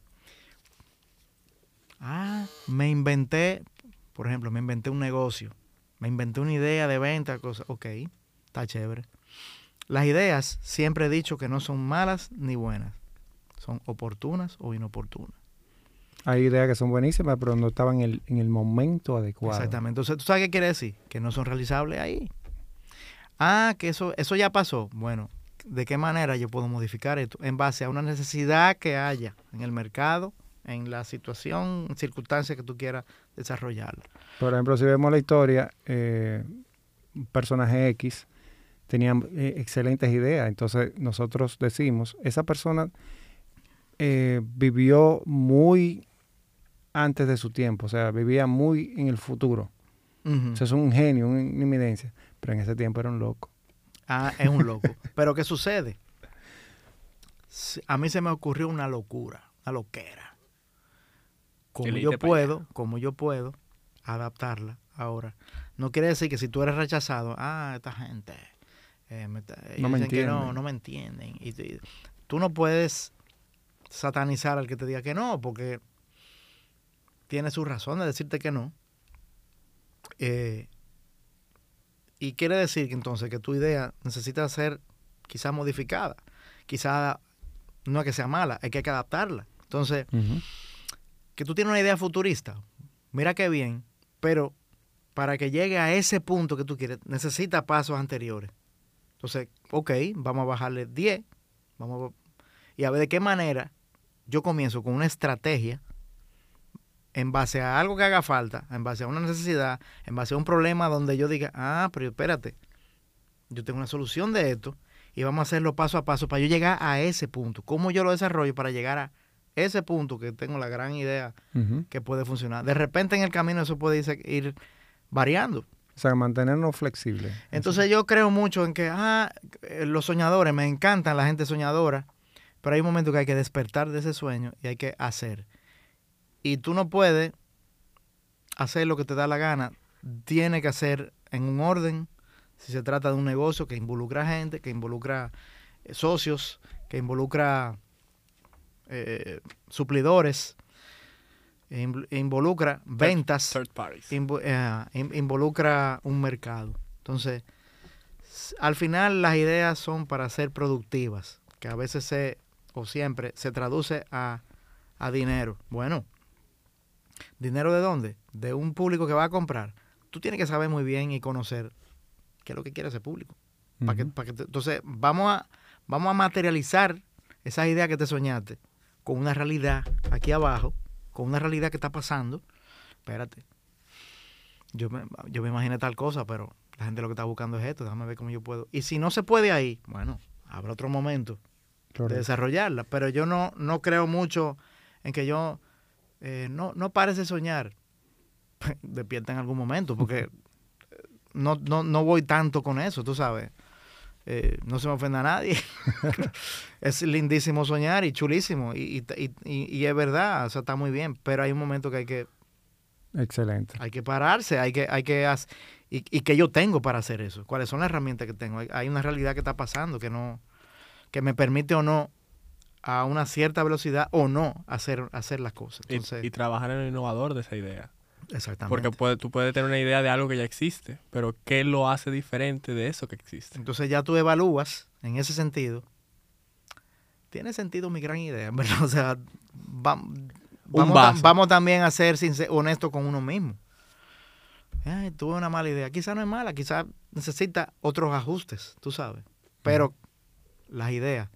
Ah, me inventé, Por ejemplo, me inventé un negocio, me inventé una idea de venta, cosa, ok, está chévere. Las ideas siempre he dicho que no son malas ni buenas, son oportunas o inoportunas.
Hay ideas que son buenísimas, pero no estaban en el, en el momento adecuado.
Exactamente. Entonces, ¿tú sabes qué quiere decir? Que no son realizables ahí. Ah, que eso, eso ya pasó. Bueno, ¿de qué manera yo puedo modificar esto? En base a una necesidad que haya en el mercado, en la situación, circunstancia que tú quieras desarrollarla.
Por ejemplo, si vemos la historia, eh, un personaje X tenía eh, excelentes ideas. Entonces nosotros decimos, esa persona eh, vivió muy antes de su tiempo, o sea, vivía muy en el futuro. O sea, es un genio, una inminencia, pero en ese tiempo era un loco.
Ah, es un loco. Pero ¿qué sucede? A mí se me ocurrió una locura, una loquera. Como yo puedo, como yo puedo adaptarla ahora. No quiere decir que si tú eres rechazado, ah, esta gente eh, me está- ellos
me
dicen que no, no me entienden. Y, y tú no puedes satanizar al que te diga que no, porque tiene su razón de decirte que no. Eh, y quiere decir que entonces que tu idea necesita ser quizá modificada. Quizá no es que sea mala, es que hay que adaptarla. Entonces. Que tú tienes una idea futurista, mira qué bien, pero para que llegue a ese punto que tú quieres, necesita pasos anteriores. Entonces, ok, vamos a bajarle 10, vamos a- y a ver de qué manera yo comienzo con una estrategia en base a algo que haga falta, en base a una necesidad, en base a un problema donde yo diga, ah, pero espérate, yo tengo una solución de esto y vamos a hacerlo paso a paso para yo llegar a ese punto. ¿Cómo yo lo desarrollo para llegar a ese punto que tengo la gran idea que puede funcionar? De repente en el camino eso puede irse- ir variando.
O sea, mantenernos flexibles.
Entonces yo creo mucho en que, ah, eh, los soñadores, me encantan la gente soñadora, pero hay un momento que hay que despertar de ese sueño y hay que hacer. Y tú no puedes hacer lo que te da la gana, tiene que hacer en un orden, si se trata de un negocio que involucra gente, que involucra eh, socios, que involucra eh, suplidores, e e involucra ventas
Third
eh, in- involucra un mercado. Entonces, al final las ideas son para ser productivas, que a veces se, o siempre, se traduce a, a dinero. Bueno, ¿dinero de dónde? De un público que va a comprar. Tú tienes que saber muy bien y conocer qué es lo que quiere ese público. Pa' que-
Ujú.
pa' que te- entonces, vamos a, vamos a materializar esas ideas que te soñaste con una realidad aquí abajo, con una realidad que está pasando. Espérate. Yo me, yo me imaginé tal cosa, pero la gente lo que está buscando es esto. Déjame ver cómo yo puedo. Y si no se puede ahí, bueno, habrá otro momento de desarrollarla. Pero yo no, no creo mucho en que yo eh, no, no pares de soñar. Despierta en algún momento, porque eh, no, no, no voy tanto con eso, tú sabes. Eh, no se me ofenda a nadie. es lindísimo soñar y chulísimo. Y, y, y- y es verdad, o sea, está muy bien. Pero hay un momento que hay que,
Excelente.
hay que pararse, hay que, hay que hacer. Y, y que yo tengo para hacer eso. ¿Cuáles son las herramientas que tengo? Hay, hay una realidad que está pasando que no, que me permite o no a una cierta velocidad o no hacer, hacer las cosas. Entonces,
y, trabajar en el innovador de esa idea.
Exactamente.
Porque puede, tú puedes tener una idea de algo que ya existe, pero ¿qué lo hace diferente de eso que existe?
Entonces ya tú evalúas en ese sentido. Tiene sentido mi gran idea, ¿verdad? O sea, vam- vamos, vamos también a ser honestos con uno mismo. Ay, tuve una mala idea. Quizá no es mala, quizá necesita otros ajustes, tú sabes. Pero las ideas,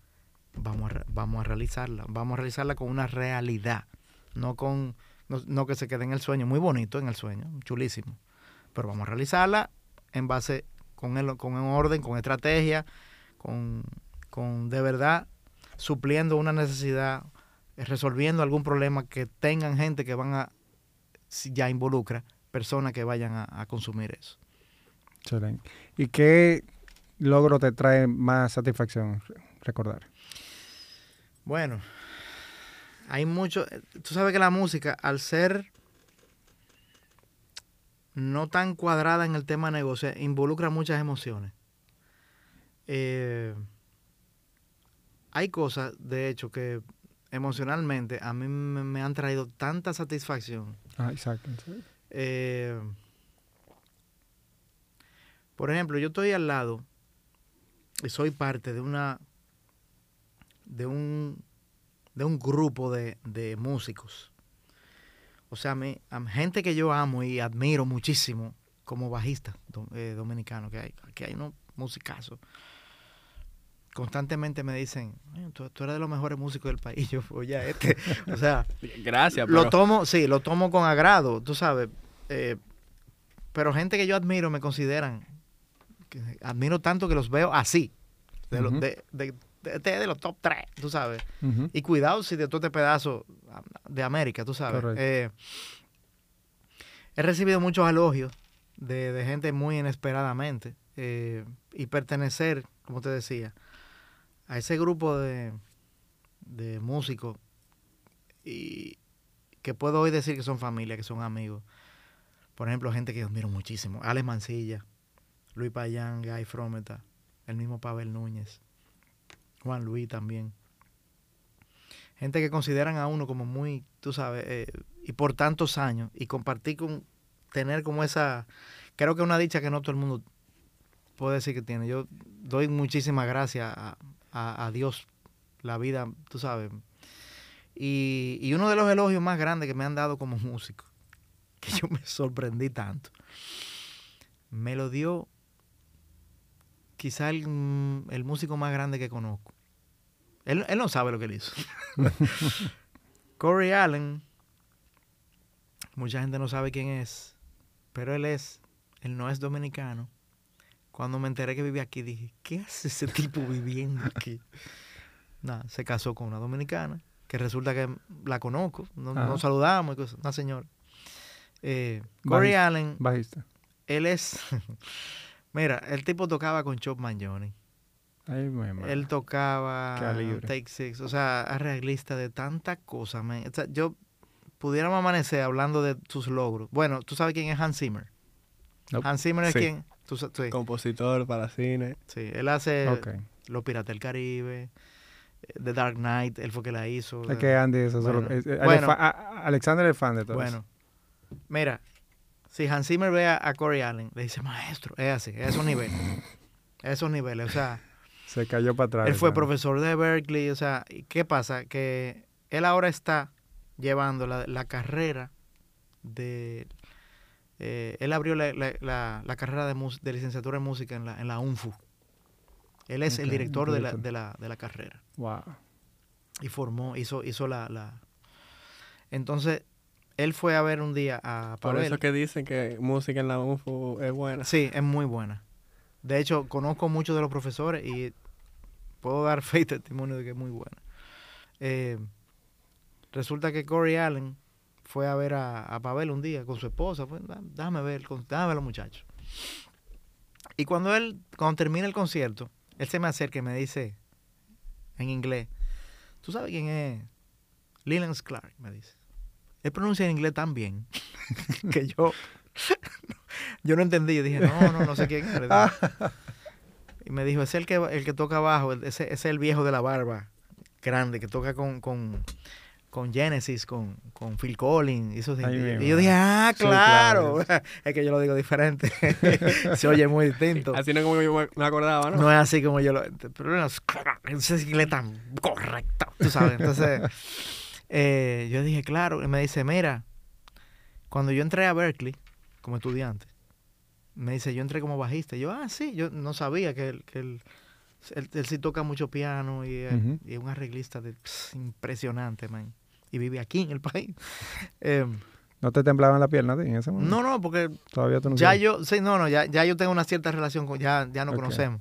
vamos a, vamos a realizarlas. Vamos a realizarlas con una realidad, no con no, no que se quede en el sueño. Muy bonito en el sueño, chulísimo. Pero vamos a realizarla en base con, el, con un orden, con estrategia, con, con de verdad supliendo una necesidad, eh, resolviendo algún problema que tengan gente que van a, si ya involucra, personas que vayan a, a consumir eso.
Excelente. ¿Y qué logro te trae más satisfacción re- recordar?
Bueno, hay mucho, eh, tú sabes que la música, al ser no tan cuadrada en el tema negocio, involucra muchas emociones. Eh, hay cosas, de hecho, que emocionalmente a mí me, me han traído tanta satisfacción
Ah, exacto.
Eh, por ejemplo, yo estoy al lado y soy parte de una de un de un grupo de, de músicos. O sea, me, gente que yo amo y admiro muchísimo como bajista do- eh, dominicano que hay, que hay unos musicazos. Constantemente me dicen, "Oye, tú, tú eres de los mejores músicos del país. Yo, oye, este, o sea,
Gracias,
lo
pero
tomo, sí, lo tomo con agrado, tú sabes. eh, pero gente que yo admiro me consideran, que admiro tanto que los veo así, de, los, de, de- de- de los top 3, tú sabes. Y cuidado si de todo este pedazo de América, tú sabes. Eh, he recibido muchos elogios de, de gente muy inesperadamente. eh, y pertenecer, como te decía, a ese grupo de, de músicos y que puedo hoy decir que son familia, que son amigos. Por ejemplo, gente que yo admiro muchísimo. Alex Mancilla, Luis Payán, Guy Frometa, el mismo Pavel Núñez, Juan Luis también gente que consideran a uno como muy, tú sabes, eh, y por tantos años, y compartir con, tener como esa, creo que una dicha que no todo el mundo puede decir que tiene. Yo doy muchísimas gracias a, a- Dios, la vida, tú sabes. Y, y uno de los elogios más grandes que me han dado como músico, que yo me sorprendí tanto, me lo dio quizá el músico más grande que conozco. Él, él no sabe lo que él hizo. Corey Allen, mucha gente no sabe quién es, pero él es, él no es dominicano. Cuando me enteré que vivía aquí, dije, ¿qué hace ese tipo viviendo aquí? Nada, se casó con una dominicana, que resulta que la conozco, no-
Ajá.
nos saludamos, y cosas, una señora. Eh, Corey
Bajista.
Allen,
Bajista.
él es, mira, el tipo tocaba con Chop Mangione.
Ay.
Él tocaba. Take Six, o sea, arreglista de tantas cosas. man. O sea, yo pudiéramos amanecer hablando de sus logros. Bueno, tú sabes quién es Hans Zimmer.
Nope.
Hans Zimmer es
Sí.
quien. Tú, sí,
compositor para cine.
sí, él hace. Los Piratas del Caribe, eh, The Dark Knight, él fue que la hizo.
Es que Andy,
Bueno.
es- es- a- a- Alexander es fan de todo
Bueno, mira, si Hans Zimmer ve a, a Corey Allen, le dice, maestro, es así, es a esos niveles. a esos niveles, o sea.
Se cayó para atrás.
Él fue profesor de Berkeley, o sea, ¿y ¿qué pasa? Que él ahora está llevando la, la carrera de... eh, él abrió la, la- la- carrera de, de licenciatura en música en la, en la UNFU. Él es el director de la, de, la, de la carrera.
Wow.
Y formó, hizo, hizo la, la... Entonces, él fue a ver un día a
Por
Pavel.
eso que dicen que música en la UFO es buena.
Sí, es muy buena. De hecho, conozco muchos de los profesores y puedo dar fe y testimonio de que es muy buena. Eh, resulta que Corey Allen fue a ver a, a Pavel un día con su esposa. Pues, "Da- déjame ver, déjame ver muchachos. Y cuando él, cuando termina el concierto, él se me acerca y me dice en inglés, ¿tú sabes quién es? Leland Clark, me dice. Él pronuncia en inglés tan bien que yo, yo no entendí. Yo dije, no, no, no sé quién es. le dije. Y me dijo, es el que, el que toca abajo, ese, ese es el viejo de la barba grande, que toca con, con, con Genesis, con, con Phil Collins. Y, eso,
Ay,
y- yo dije, ah,
Sí,
claro. es que yo lo digo diferente. Se oye muy distinto.
Así no es como yo me- acordaba, ¿no?
No es así como yo lo... Pero no es- tan correcto, tú sabes. Entonces, eh, yo dije, claro. Y me dice, mira, cuando yo entré a Berkeley como estudiante, me dice, yo entré como bajista. Y yo, ah, sí, yo no sabía que él, que él, él, él sí toca mucho piano y, es un arreglista de, pss, impresionante, man. Y vive aquí en el país. Eh,
¿No te temblaban la pierna en ese momento?
no, no, porque
Todavía tú no
ya
sabes.
yo, sí, no, no, ya, ya yo tengo una cierta relación con, ya, ya nos conocemos.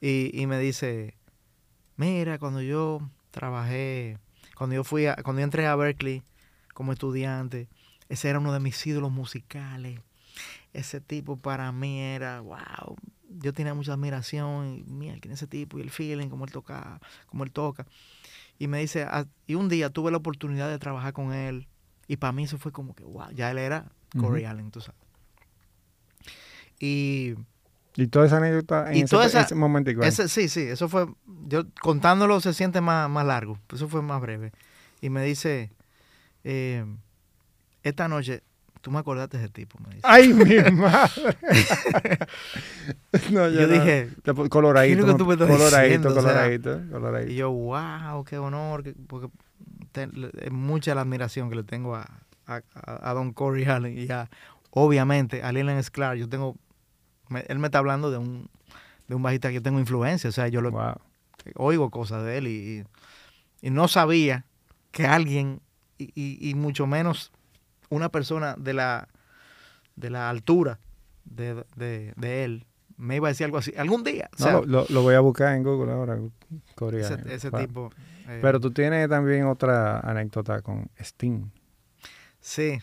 Y, y me dice, mira, cuando yo trabajé, cuando yo fui a, cuando yo entré a Berkeley como estudiante, ese era uno de mis ídolos musicales. Ese tipo para mí era, wow, yo tenía mucha admiración, y mira, quién es ese tipo, y el feeling, cómo él toca, cómo él toca. Y me dice, ah, y un día tuve la oportunidad de trabajar con él, y para mí eso fue como que, wow, ya él era Corey. Allen, tú sabes. Y
Y toda esa anécdota en
Y
ese,
toda esa-
ese momentico. ahí.
ese, sí, sí, eso fue, yo contándolo se siente más, más largo, eso fue más breve. Y me dice, eh, esta noche tú me acordaste de ese tipo, me dice.
¡Ay, mi madre! no,
Yo
no.
dije,
coloradito,
¿qué es lo que tú me estás
coloradito,
diciendo? O sea,
coloradito,
Y
coloradito.
yo, wow, qué honor, que- porque te- es mucha la admiración que le tengo a, a, a- Don Corey Allen y a, obviamente, a Leland Sklar. Yo tengo, me- él me está hablando de un, de un bajista que yo tengo influencia, o sea, yo lo,
Wow.
oigo cosas de él y, y no sabía que alguien, y, y- y mucho menos una persona de la, de la altura de, de- de él, me iba a decir algo así. Algún día. o
No,
sea,
lo, voy a buscar en Google ahora. Corey
ese,
Allen.
ese
Wow.
tipo. eh,
Pero tú tienes también otra anécdota con Sting.
Sí.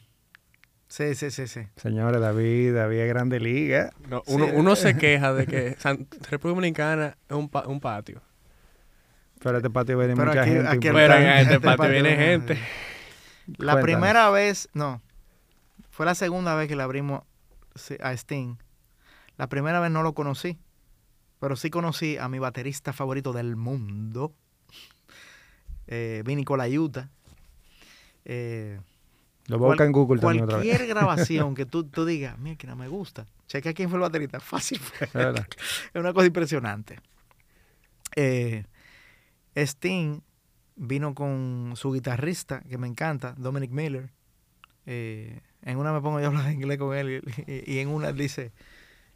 Sí, sí, sí, sí.
Señores, David, David es grande liga.
No,
Sí.
uno, uno se queja de que San- República Dominicana es un, pa- un patio.
Pero este patio viene
Pero
mucha
aquí-
gente.
aquí
Pero en este
Este
patio
patio
viene
viene-
gente.
La
Cuéntanos.
primera vez, no, fue la segunda vez que le abrimos a Sting. La primera vez no lo conocí, pero sí conocí a mi baterista favorito del mundo, eh, Vinny Colaiuta. Eh,
Lo voy a buscar en Google también otra
cualquier grabación que tú, tú digas, mira que no me gusta, checa quién fue el baterista, fácil. fue.
Es
una cosa impresionante. Eh, Sting vino con su guitarrista, que me encanta, Dominic Miller. Eh, en una me pongo yo a hablar inglés con él y, en una dice,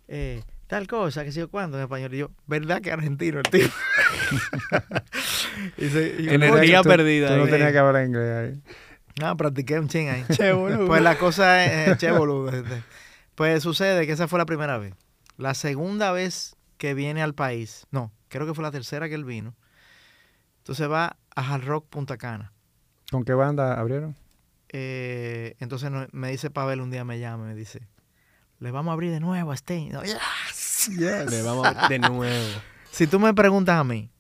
eh, tal cosa, que sé yo cuándo en español. Y yo, ¿verdad que argentino el tío? y se- y yo,
Energía
Tú-
perdida
Tú no tenías que hablar inglés ahí.
No, practiqué un ching ahí.
Che, boludo.
Pues la cosa es, eh, che, boludo. este. Pues sucede que esa fue la primera vez. La segunda vez que viene al país, no, creo que fue la tercera que él vino. Entonces va a Hard Rock Punta Cana.
¿Con qué banda abrieron?
Eh, entonces me dice Pavel un día me llama y me dice, le vamos a abrir de nuevo a Sting. No, yes.
Le vamos a- de nuevo.
Si tú me preguntas a mí,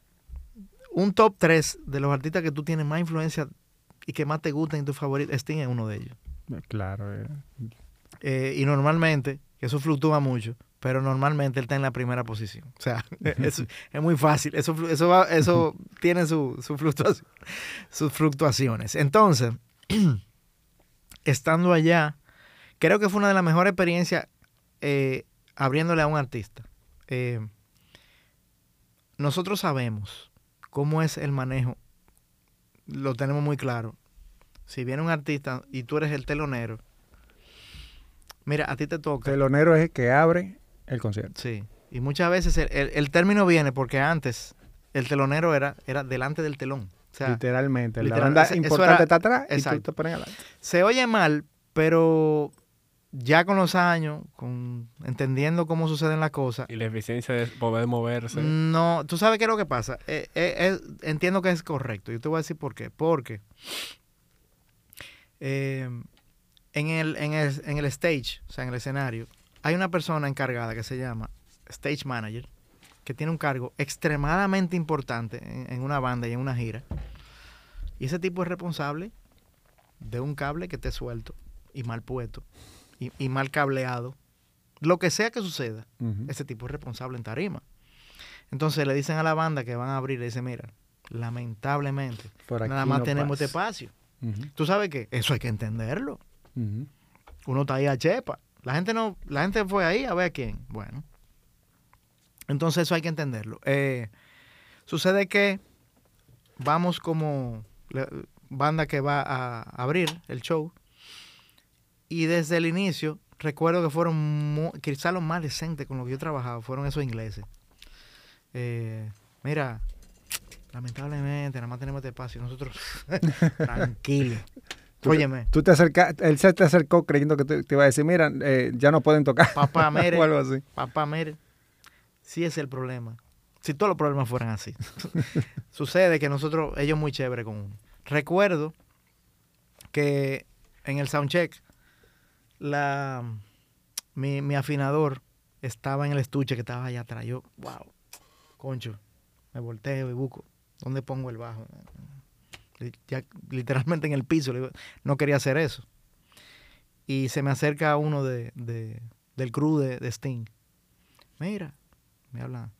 un top 3 de los artistas que tú tienes más influencia y que más te gustan y tu favorito, Sting es uno de ellos.
Eh, Claro. eh.
Eh, y normalmente, que eso fluctúa mucho, pero normalmente él está en la primera posición. O sea, es, es muy fácil. Eso, eso, va- eso tiene su, su fluctuación- sus fluctuaciones. Entonces, estando allá, creo que fue una de las mejores experiencias eh, abriéndole a un artista. Eh, nosotros sabemos cómo es el manejo, lo tenemos muy claro. Si viene un artista y tú eres el telonero, mira, a ti te toca.
Telonero es el que abre el concierto.
Sí. Y muchas veces el, el- el término viene porque antes el telonero era, era delante del telón. O sea,
literalmente.
literal-
la banda importante
era-
está atrás y tú
exacto.
te pones adelante.
se oye mal, pero ya con los años, con entendiendo cómo suceden las cosas,
Y la eficiencia de poder moverse.
no, tú sabes qué es lo que pasa. Eh, eh, eh, entiendo que es correcto. Yo te voy a decir por qué. Porque eh, en, el, en, el, en el stage, o sea, en el escenario, hay una persona encargada que se llama Stage Manager, que tiene un cargo extremadamente importante en, en una banda y en una gira. Y ese tipo es responsable de un cable que esté suelto y mal puesto y, y mal cableado. Lo que sea que suceda, ese tipo es responsable en tarima. Entonces le dicen a la banda que van a abrir, le dicen, mira, lamentablemente, nada más
no
tenemos
pasa.
este espacio. ¿Tú sabes qué? Eso hay que entenderlo. Uno está ahí a chepa. La gente no, la gente fue ahí a ver a quién. Bueno. Entonces eso hay que entenderlo. Eh, sucede que vamos como banda que va a abrir el show. Y desde el inicio, recuerdo que fueron mu- quizá los más decentes con los que yo trabajaba, fueron esos ingleses. Eh, mira, lamentablemente, nada más tenemos este espacio. Nosotros, tranquilo.
Tú-
Óyeme,
Tú te acercas, él se te acercó creyendo que te, te iba a decir, mira, eh, ya no pueden tocar.
papá, mire,
o algo así.
Papá, mire, sí es el problema. Si todos los problemas fueran así. Sucede que nosotros, ellos muy chévere con uno. Recuerdo que en el soundcheck, la, mi, mi afinador estaba en el estuche que estaba allá atrás. Yo, wow, concho, me volteo y busco. ¿Dónde pongo el bajo? Ya, literalmente en el piso. le digo, no quería hacer eso. Y se me acerca uno de, de- del crew de, de Sting. Mira, me habla,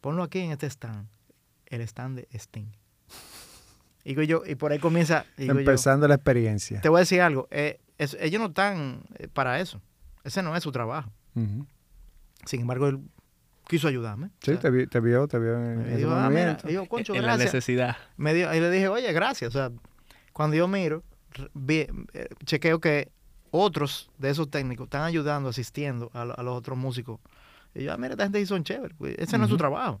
ponlo aquí en este stand, el stand de Sting. Y, digo yo, y por ahí comienza, yo,
Empezando la experiencia.
te voy a decir algo, eh, es- ellos no están eh, para eso. Ese no es su trabajo. Sin embargo, él quiso ayudarme.
Sí,
O sea,
te, vi- te vio, te vio en,
me
ese
dijo, ah, mira,
movimiento.
y yo, concho,
en la necesidad.
Me dio, y le dije, oye, gracias. O sea, cuando yo miro, vi- eh, chequeo que otros de esos técnicos están ayudando, asistiendo a, lo- a los otros músicos. Y yo, ah, mira, esta gente sí son chéveres. pues, ese no es su trabajo.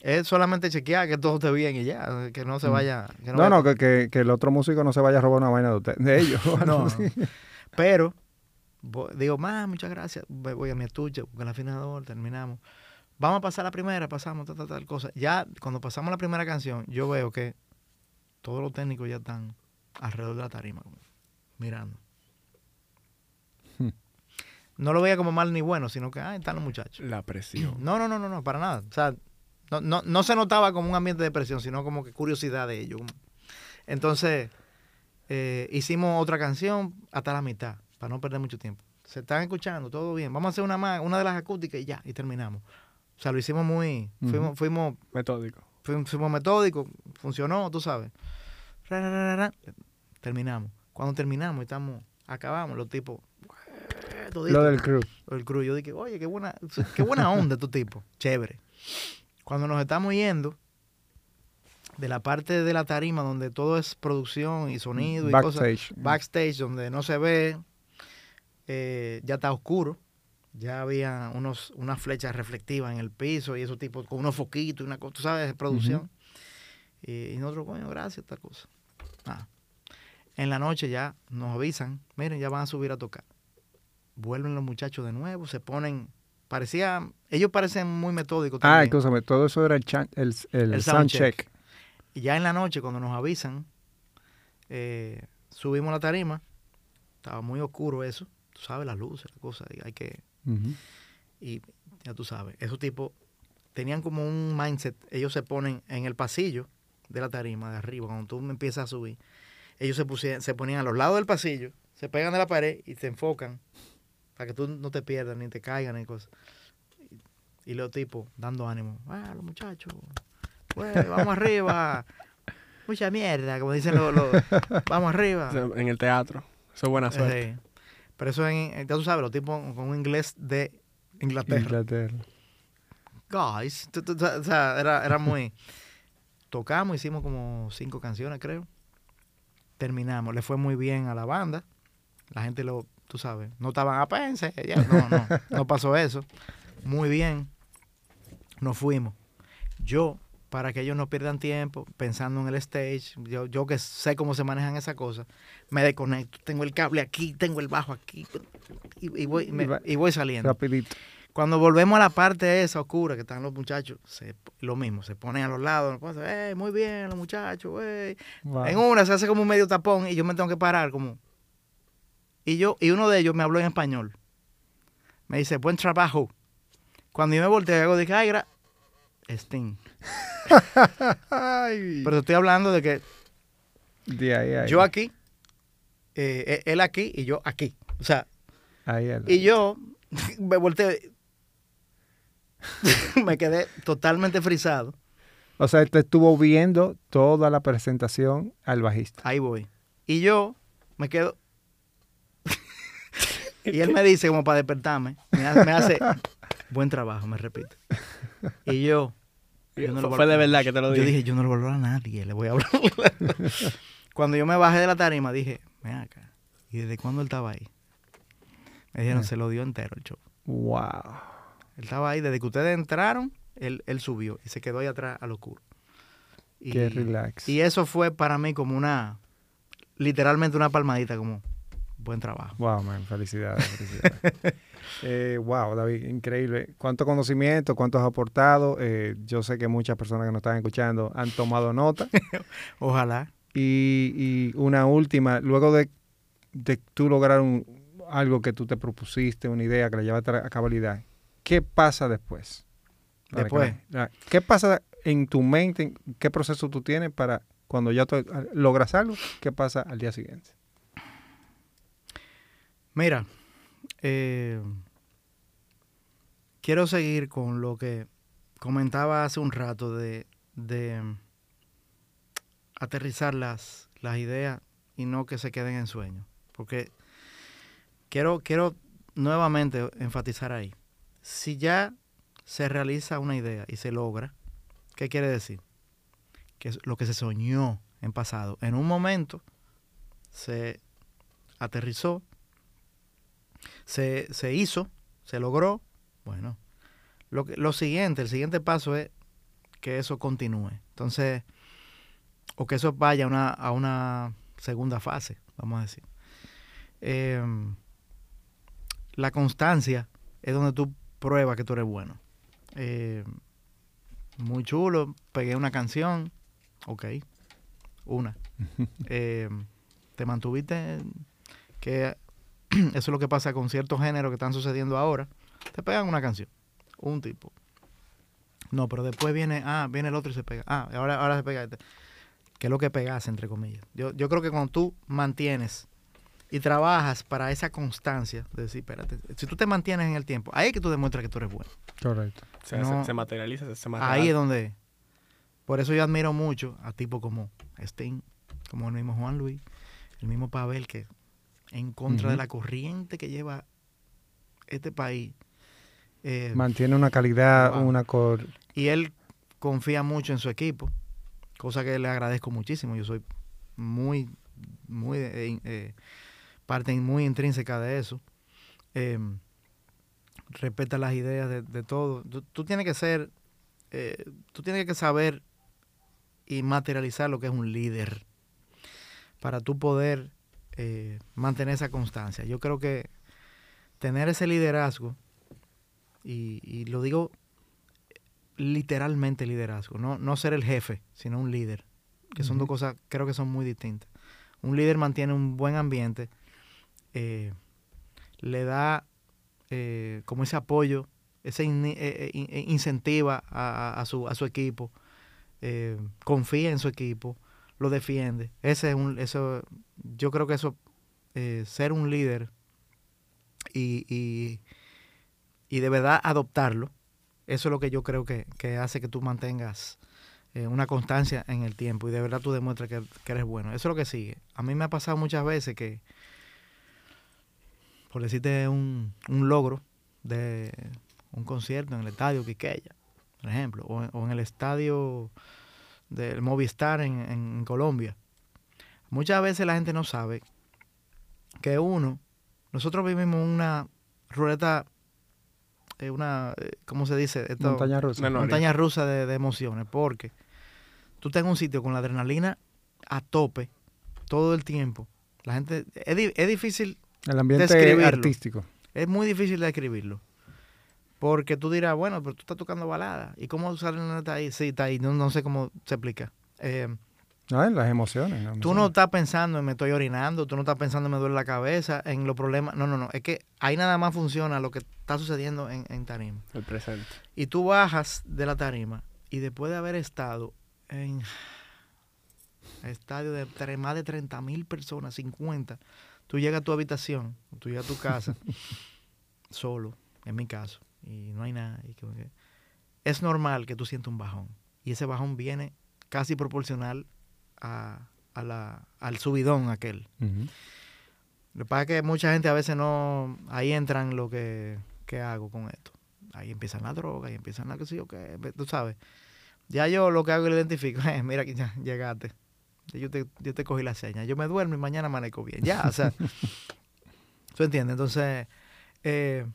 Es solamente chequear que todo esté bien y ya, que no se vaya. que
No,
vaya-
no, que, que, que el otro músico no se vaya a robar una vaina de, usted, de ellos.
No, Pero, digo, más, muchas gracias. Voy a mi estuche, con el afinador, terminamos. Vamos a pasar la primera, pasamos tal, tal, tal cosa. Ya, cuando pasamos la primera canción, yo veo que todos los técnicos ya están alrededor de la tarima, mirando.
Hmm.
No lo veía como mal ni bueno, sino que, ah, están los muchachos.
La presión.
No, no, no, no, no, para nada. O sea, no, no, no se notaba como un ambiente de presión, sino como que curiosidad de ellos. Entonces, eh, hicimos otra canción hasta la mitad, para no perder mucho tiempo. Se están escuchando, todo bien. Vamos a hacer una más, una de las acústicas y ya, y terminamos. O sea, lo hicimos muy, fuimos, fuimos,
Metódico.
fuimos, fuimos metódicos, funcionó, tú sabes. Ra, ra, ra, ra, ra, terminamos. Cuando terminamos, estamos, acabamos, los tipos,
Lo del crew.
el crew. Yo dije, oye, qué buena, qué buena onda tu tipo. Chévere. Cuando nos estamos yendo de la parte de la tarima donde todo es producción y sonido y cosas,
Backstage.
backstage donde no se ve, eh, ya está oscuro. Ya había unos, unas flechas reflectivas en el piso y esos tipos con unos foquitos y una cosa, tú sabes, de producción. y, y nosotros, coño, gracias, esta cosa. Ah. En la noche ya nos avisan, miren, ya van a subir a tocar. Vuelven los muchachos de nuevo, se ponen, parecía, ellos parecen muy metódicos
Ah, escúchame, todo eso era el, chan- el, el,
El
sound
sound
check.
Y ya en la noche, cuando nos avisan, eh, subimos la tarima. Estaba muy oscuro eso. Tú sabes, las luces, la cosa. y hay que. Y ya tú sabes, esos tipos tenían como un mindset. Ellos se ponen en el pasillo de la tarima, de arriba, cuando tú empiezas a subir. Ellos se, pusieron, se ponían a los lados del pasillo, se pegan de la pared y se enfocan para que tú no te pierdas, ni te caigan, ni cosas. Y, y los tipos dando ánimo. Ah, los muchachos, güey, vamos arriba. Mucha mierda, como dicen los. los- vamos arriba.
En el teatro. Eso es buena suerte.
Sí. Pero eso en, ya tú sabes, los tipos con un inglés de Inglaterra.
Inglaterra.
Guys, o sea, era, era muy... Tocamos, hicimos como cinco canciones, creo. Terminamos, le fue muy bien a la banda. La gente lo, tú sabes, no estaban a pensar. ya, No, no, no pasó eso. Muy bien. Nos fuimos. Yo, para que ellos no pierdan tiempo pensando en el stage, yo, yo que sé cómo se manejan esas cosas, me desconecto. Tengo el cable aquí, tengo el bajo aquí y, y voy, me-
Y
voy saliendo.
Rapidito.
Cuando volvemos a la parte esa oscura que están los muchachos, se- lo mismo, se ponen a los lados, pues, "Eh, muy bien los muchachos.
Wow.
En una se hace como un medio tapón y yo me tengo que parar como... Y yo y uno de ellos me habló en español. Me dice, buen trabajo. Cuando yo me volteé, hago, dije, ay. Sting.
Ay.
Pero te estoy hablando de que
De ahí, ahí.
yo aquí, eh, eh, él aquí y yo aquí. O sea,
Ahí.
Y yo me volteé. me quedé totalmente frisado.
O sea, él te estuvo viendo toda la presentación al bajista.
Ahí voy. Y yo me quedo. y él me dice, como para despertarme, me hace, me hace, buen trabajo, me repite. Y yo, yo no lo
fue, fue de verdad que te lo
yo
dije.
dije, yo no le vuelvo a a nadie, le voy a hablar. Cuando yo me bajé de la tarima, dije, ven acá. ¿Y desde cuándo él estaba ahí? Me dijeron, se lo dio entero el show.
Wow.
Él estaba ahí, desde que ustedes entraron, él, él subió y se quedó ahí atrás al oscuro. Y,
Qué relax.
y eso fue para mí como una, literalmente una palmadita, como buen trabajo.
Wow, man, felicidades, felicidades. Eh, wow, David, increíble. Cuánto conocimiento, cuánto has aportado. Eh, yo sé que muchas personas que nos están escuchando han tomado nota.
Ojalá.
y, y una última, luego de, de tú lograr un- algo que tú te propusiste, una idea que la llevaste a cabalidad, ¿qué pasa después? Para
Después.
¿Qué pasa en tu mente? ¿Qué proceso tú tienes para cuando ya tú ah, logras algo? ¿Qué pasa al día siguiente?
Mira, eh, quiero seguir con lo que comentaba hace un rato de, aterrizar las, las ideas y no que se queden en sueños. Porque quiero, quiero nuevamente enfatizar ahí. Si ya se realiza una idea y se logra, ¿qué quiere decir? Que lo que se soñó en pasado, en un momento se aterrizó, se, se hizo, se logró. Bueno, lo, que, lo siguiente, el siguiente paso es que eso continúe. Entonces, o que eso vaya a una, a una segunda fase, vamos a decir. Eh, la constancia es donde tú pruebas que tú eres bueno. Eh, muy chulo, pegué una canción, ok, una. Eh, te mantuviste, que eso es lo que pasa con ciertos géneros que están sucediendo ahora, te pegan una canción, un tipo. No, pero después viene, ah, viene el otro y se pega. Ah, ahora, ahora se pega este. Que es lo que pegas, entre comillas. Yo, yo creo que cuando tú mantienes y trabajas para esa constancia, de decir, espérate, si tú te mantienes en el tiempo, ahí es que tú demuestras que tú eres bueno.
Correcto.
No.
se, se materializa, se, se
Ahí es
materializa.
donde. Por eso yo admiro mucho a tipos como Sting, como el mismo Juan Luis, el mismo Pavel, que en contra de la corriente que lleva este país. eh,
Mantiene una calidad,
Wow.
una cor...
y él confía mucho en su equipo, cosa que le agradezco muchísimo. Yo soy muy, muy, eh, eh, parte muy intrínseca de eso. Eh, respeta las ideas de, de todo. Tú, tú tienes que ser, tú tienes que saber y materializar lo que es un líder para tú poder eh, mantener esa constancia. Yo creo que tener ese liderazgo, y, y lo digo literalmente liderazgo, no, no ser el jefe, sino un líder, que son dos cosas, creo que son muy distintas. Un líder mantiene un buen ambiente, eh, le da eh, como ese apoyo, ese in- eh, in- incentiva a, su, a su equipo, confía en su equipo, lo defiende. Ese es un, eso, yo creo que eso, eh, ser un líder y, y, y de verdad adoptarlo, eso es lo que yo creo que, que hace que tú mantengas eh, una constancia en el tiempo y de verdad tú demuestras que, que eres bueno. Eso es lo que sigue. A mí me ha pasado muchas veces que, por decirte un, un logro de un concierto en el estadio Quiqueya, por ejemplo, o, o en el estadio del Movistar en, en Colombia. Muchas veces la gente no sabe que uno, nosotros vivimos una ruleta, eh, una, eh, ¿cómo se dice? Esto-
Montaña rusa.
Montaña de, de emociones, porque tú estás en un sitio con la adrenalina a tope todo el tiempo. La gente, es, di- es difícil
El ambiente
describirlo.
artístico.
es muy difícil de describirlo. Porque tú dirás, bueno, pero tú estás tocando balada. ¿Y cómo sale una nota ahí? Sí, está ahí. No, no sé cómo se explica. Eh,
No, en las emociones. las
tú no estás pensando en me estoy orinando, tú no estás pensando en me duele la cabeza, en los problemas. No, no, no. Es que ahí nada más funciona lo que está sucediendo en, en tarima.
El presente.
Y tú bajas de la tarima y después de haber estado en estadio de tre- más de 30 mil personas, 50, tú llegas a tu habitación, tú llegas a tu casa, solo, en mi caso, y no hay nada. y como que- es normal que tú sientas un bajón. Y ese bajón viene casi proporcional a, a la, al subidón aquel. Lo que pasa es que mucha gente a veces no. Ahí entran lo que, que hago con esto. Ahí empiezan la droga, ahí empiezan la que sí o qué. Tú sabes. Ya yo lo que hago es lo identifico. eh, mira que ya llegaste. Yo te, yo te cogí la seña. Yo me duermo y mañana amanezco bien. Ya, o sea. ¿Tú entiendes? Entonces. eh,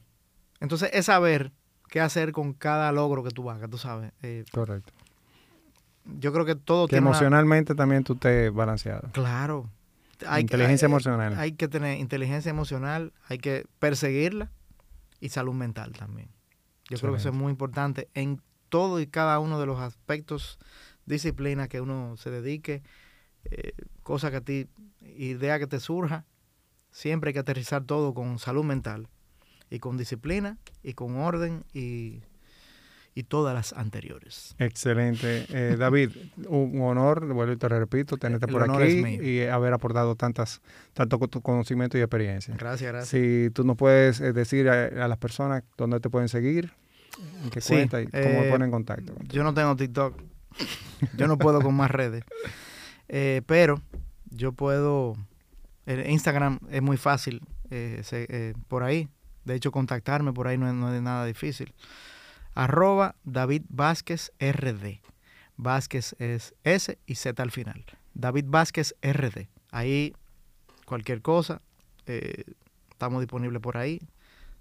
entonces es saber qué hacer con cada logro que tú hagas, tú sabes. Eh,
Correcto.
yo creo que todo
Que
tiene una-
emocionalmente también tú estés balanceado.
Claro.
Inteligencia
hay-
emocional.
Hay que tener inteligencia emocional, hay que perseguirla y salud mental también. Yo creo que eso es muy importante en todo y cada uno de los aspectos, disciplina que uno se dedique, eh, cosa que a ti, idea que te surja, siempre hay que aterrizar todo con salud mental y con disciplina y con orden y, y todas las anteriores.
Excelente. Eh, David, un honor, vuelvo y te repito, tenerte
El
por aquí y haber aportado tantas, tanto con tu conocimiento y experiencia.
Gracias, gracias.
Si tú nos puedes eh, decir a, a las personas dónde te pueden seguir, en qué
Sí,
cuenta y cómo
eh,
ponen en contacto.
Yo no tengo TikTok. Yo no puedo con más redes. Eh, pero yo puedo El Instagram es muy fácil eh, se- por ahí. De hecho, contactarme por ahí no es, no es nada difícil. Arroba David Vázquez RD. Vázquez es S y Z al final. David Vázquez RD. Ahí cualquier cosa. eh, estamos disponibles por ahí.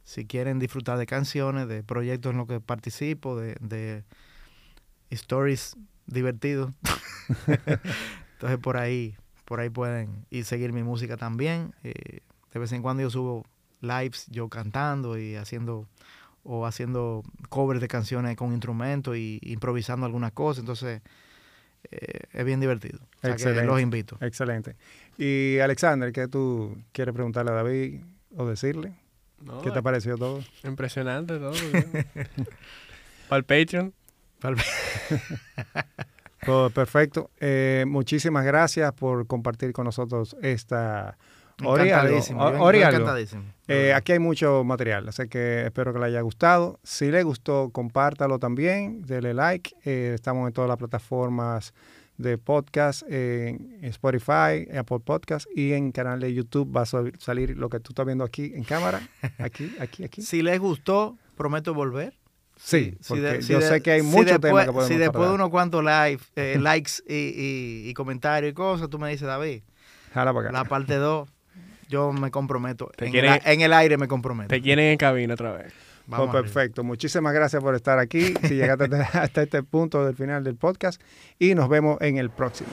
Si quieren disfrutar de canciones, de proyectos en los que participo, de, de stories divertidos. Entonces por ahí, por ahí pueden y seguir mi música también. Eh, de vez en cuando yo subo lives yo cantando y haciendo o haciendo covers de canciones con instrumentos y improvisando algunas cosas. Entonces eh, es bien divertido. O sea que
Excelente.
los invito.
Excelente. Y Alexander, ¿qué tú quieres preguntarle a David o decirle?
No,
¿Qué te pareció todo?
Impresionante todo. Para el Patreon.
Todo perfecto. Eh, muchísimas gracias por compartir con nosotros esta...
Encantadísimo.
Eh, aquí hay mucho material, así que espero que le haya gustado. Si le gustó, compártalo también, dele like. Eh, estamos en todas las plataformas de podcast, en Spotify, Apple Podcast y en canal de YouTube va a sal- salir lo que tú estás viendo aquí en cámara. Aquí, aquí, aquí.
Si les gustó, prometo volver.
Sí,
Si
porque
de- si
yo
de-
sé que hay
si
muchos
después,
temas que podemos
Si después de unos cuantos live, eh, likes y, y- y comentarios y cosas, tú me dices, David,
Jala para acá.
la parte 2, yo me comprometo.
Te
En,
quieren-
el, a- en el aire me comprometo.
Te quieren en cabina otra vez.
Vamos
Pues
arriba.
perfecto. Muchísimas gracias por estar aquí. Si llegaste hasta- hasta este punto del final del podcast y nos vemos en el próximo.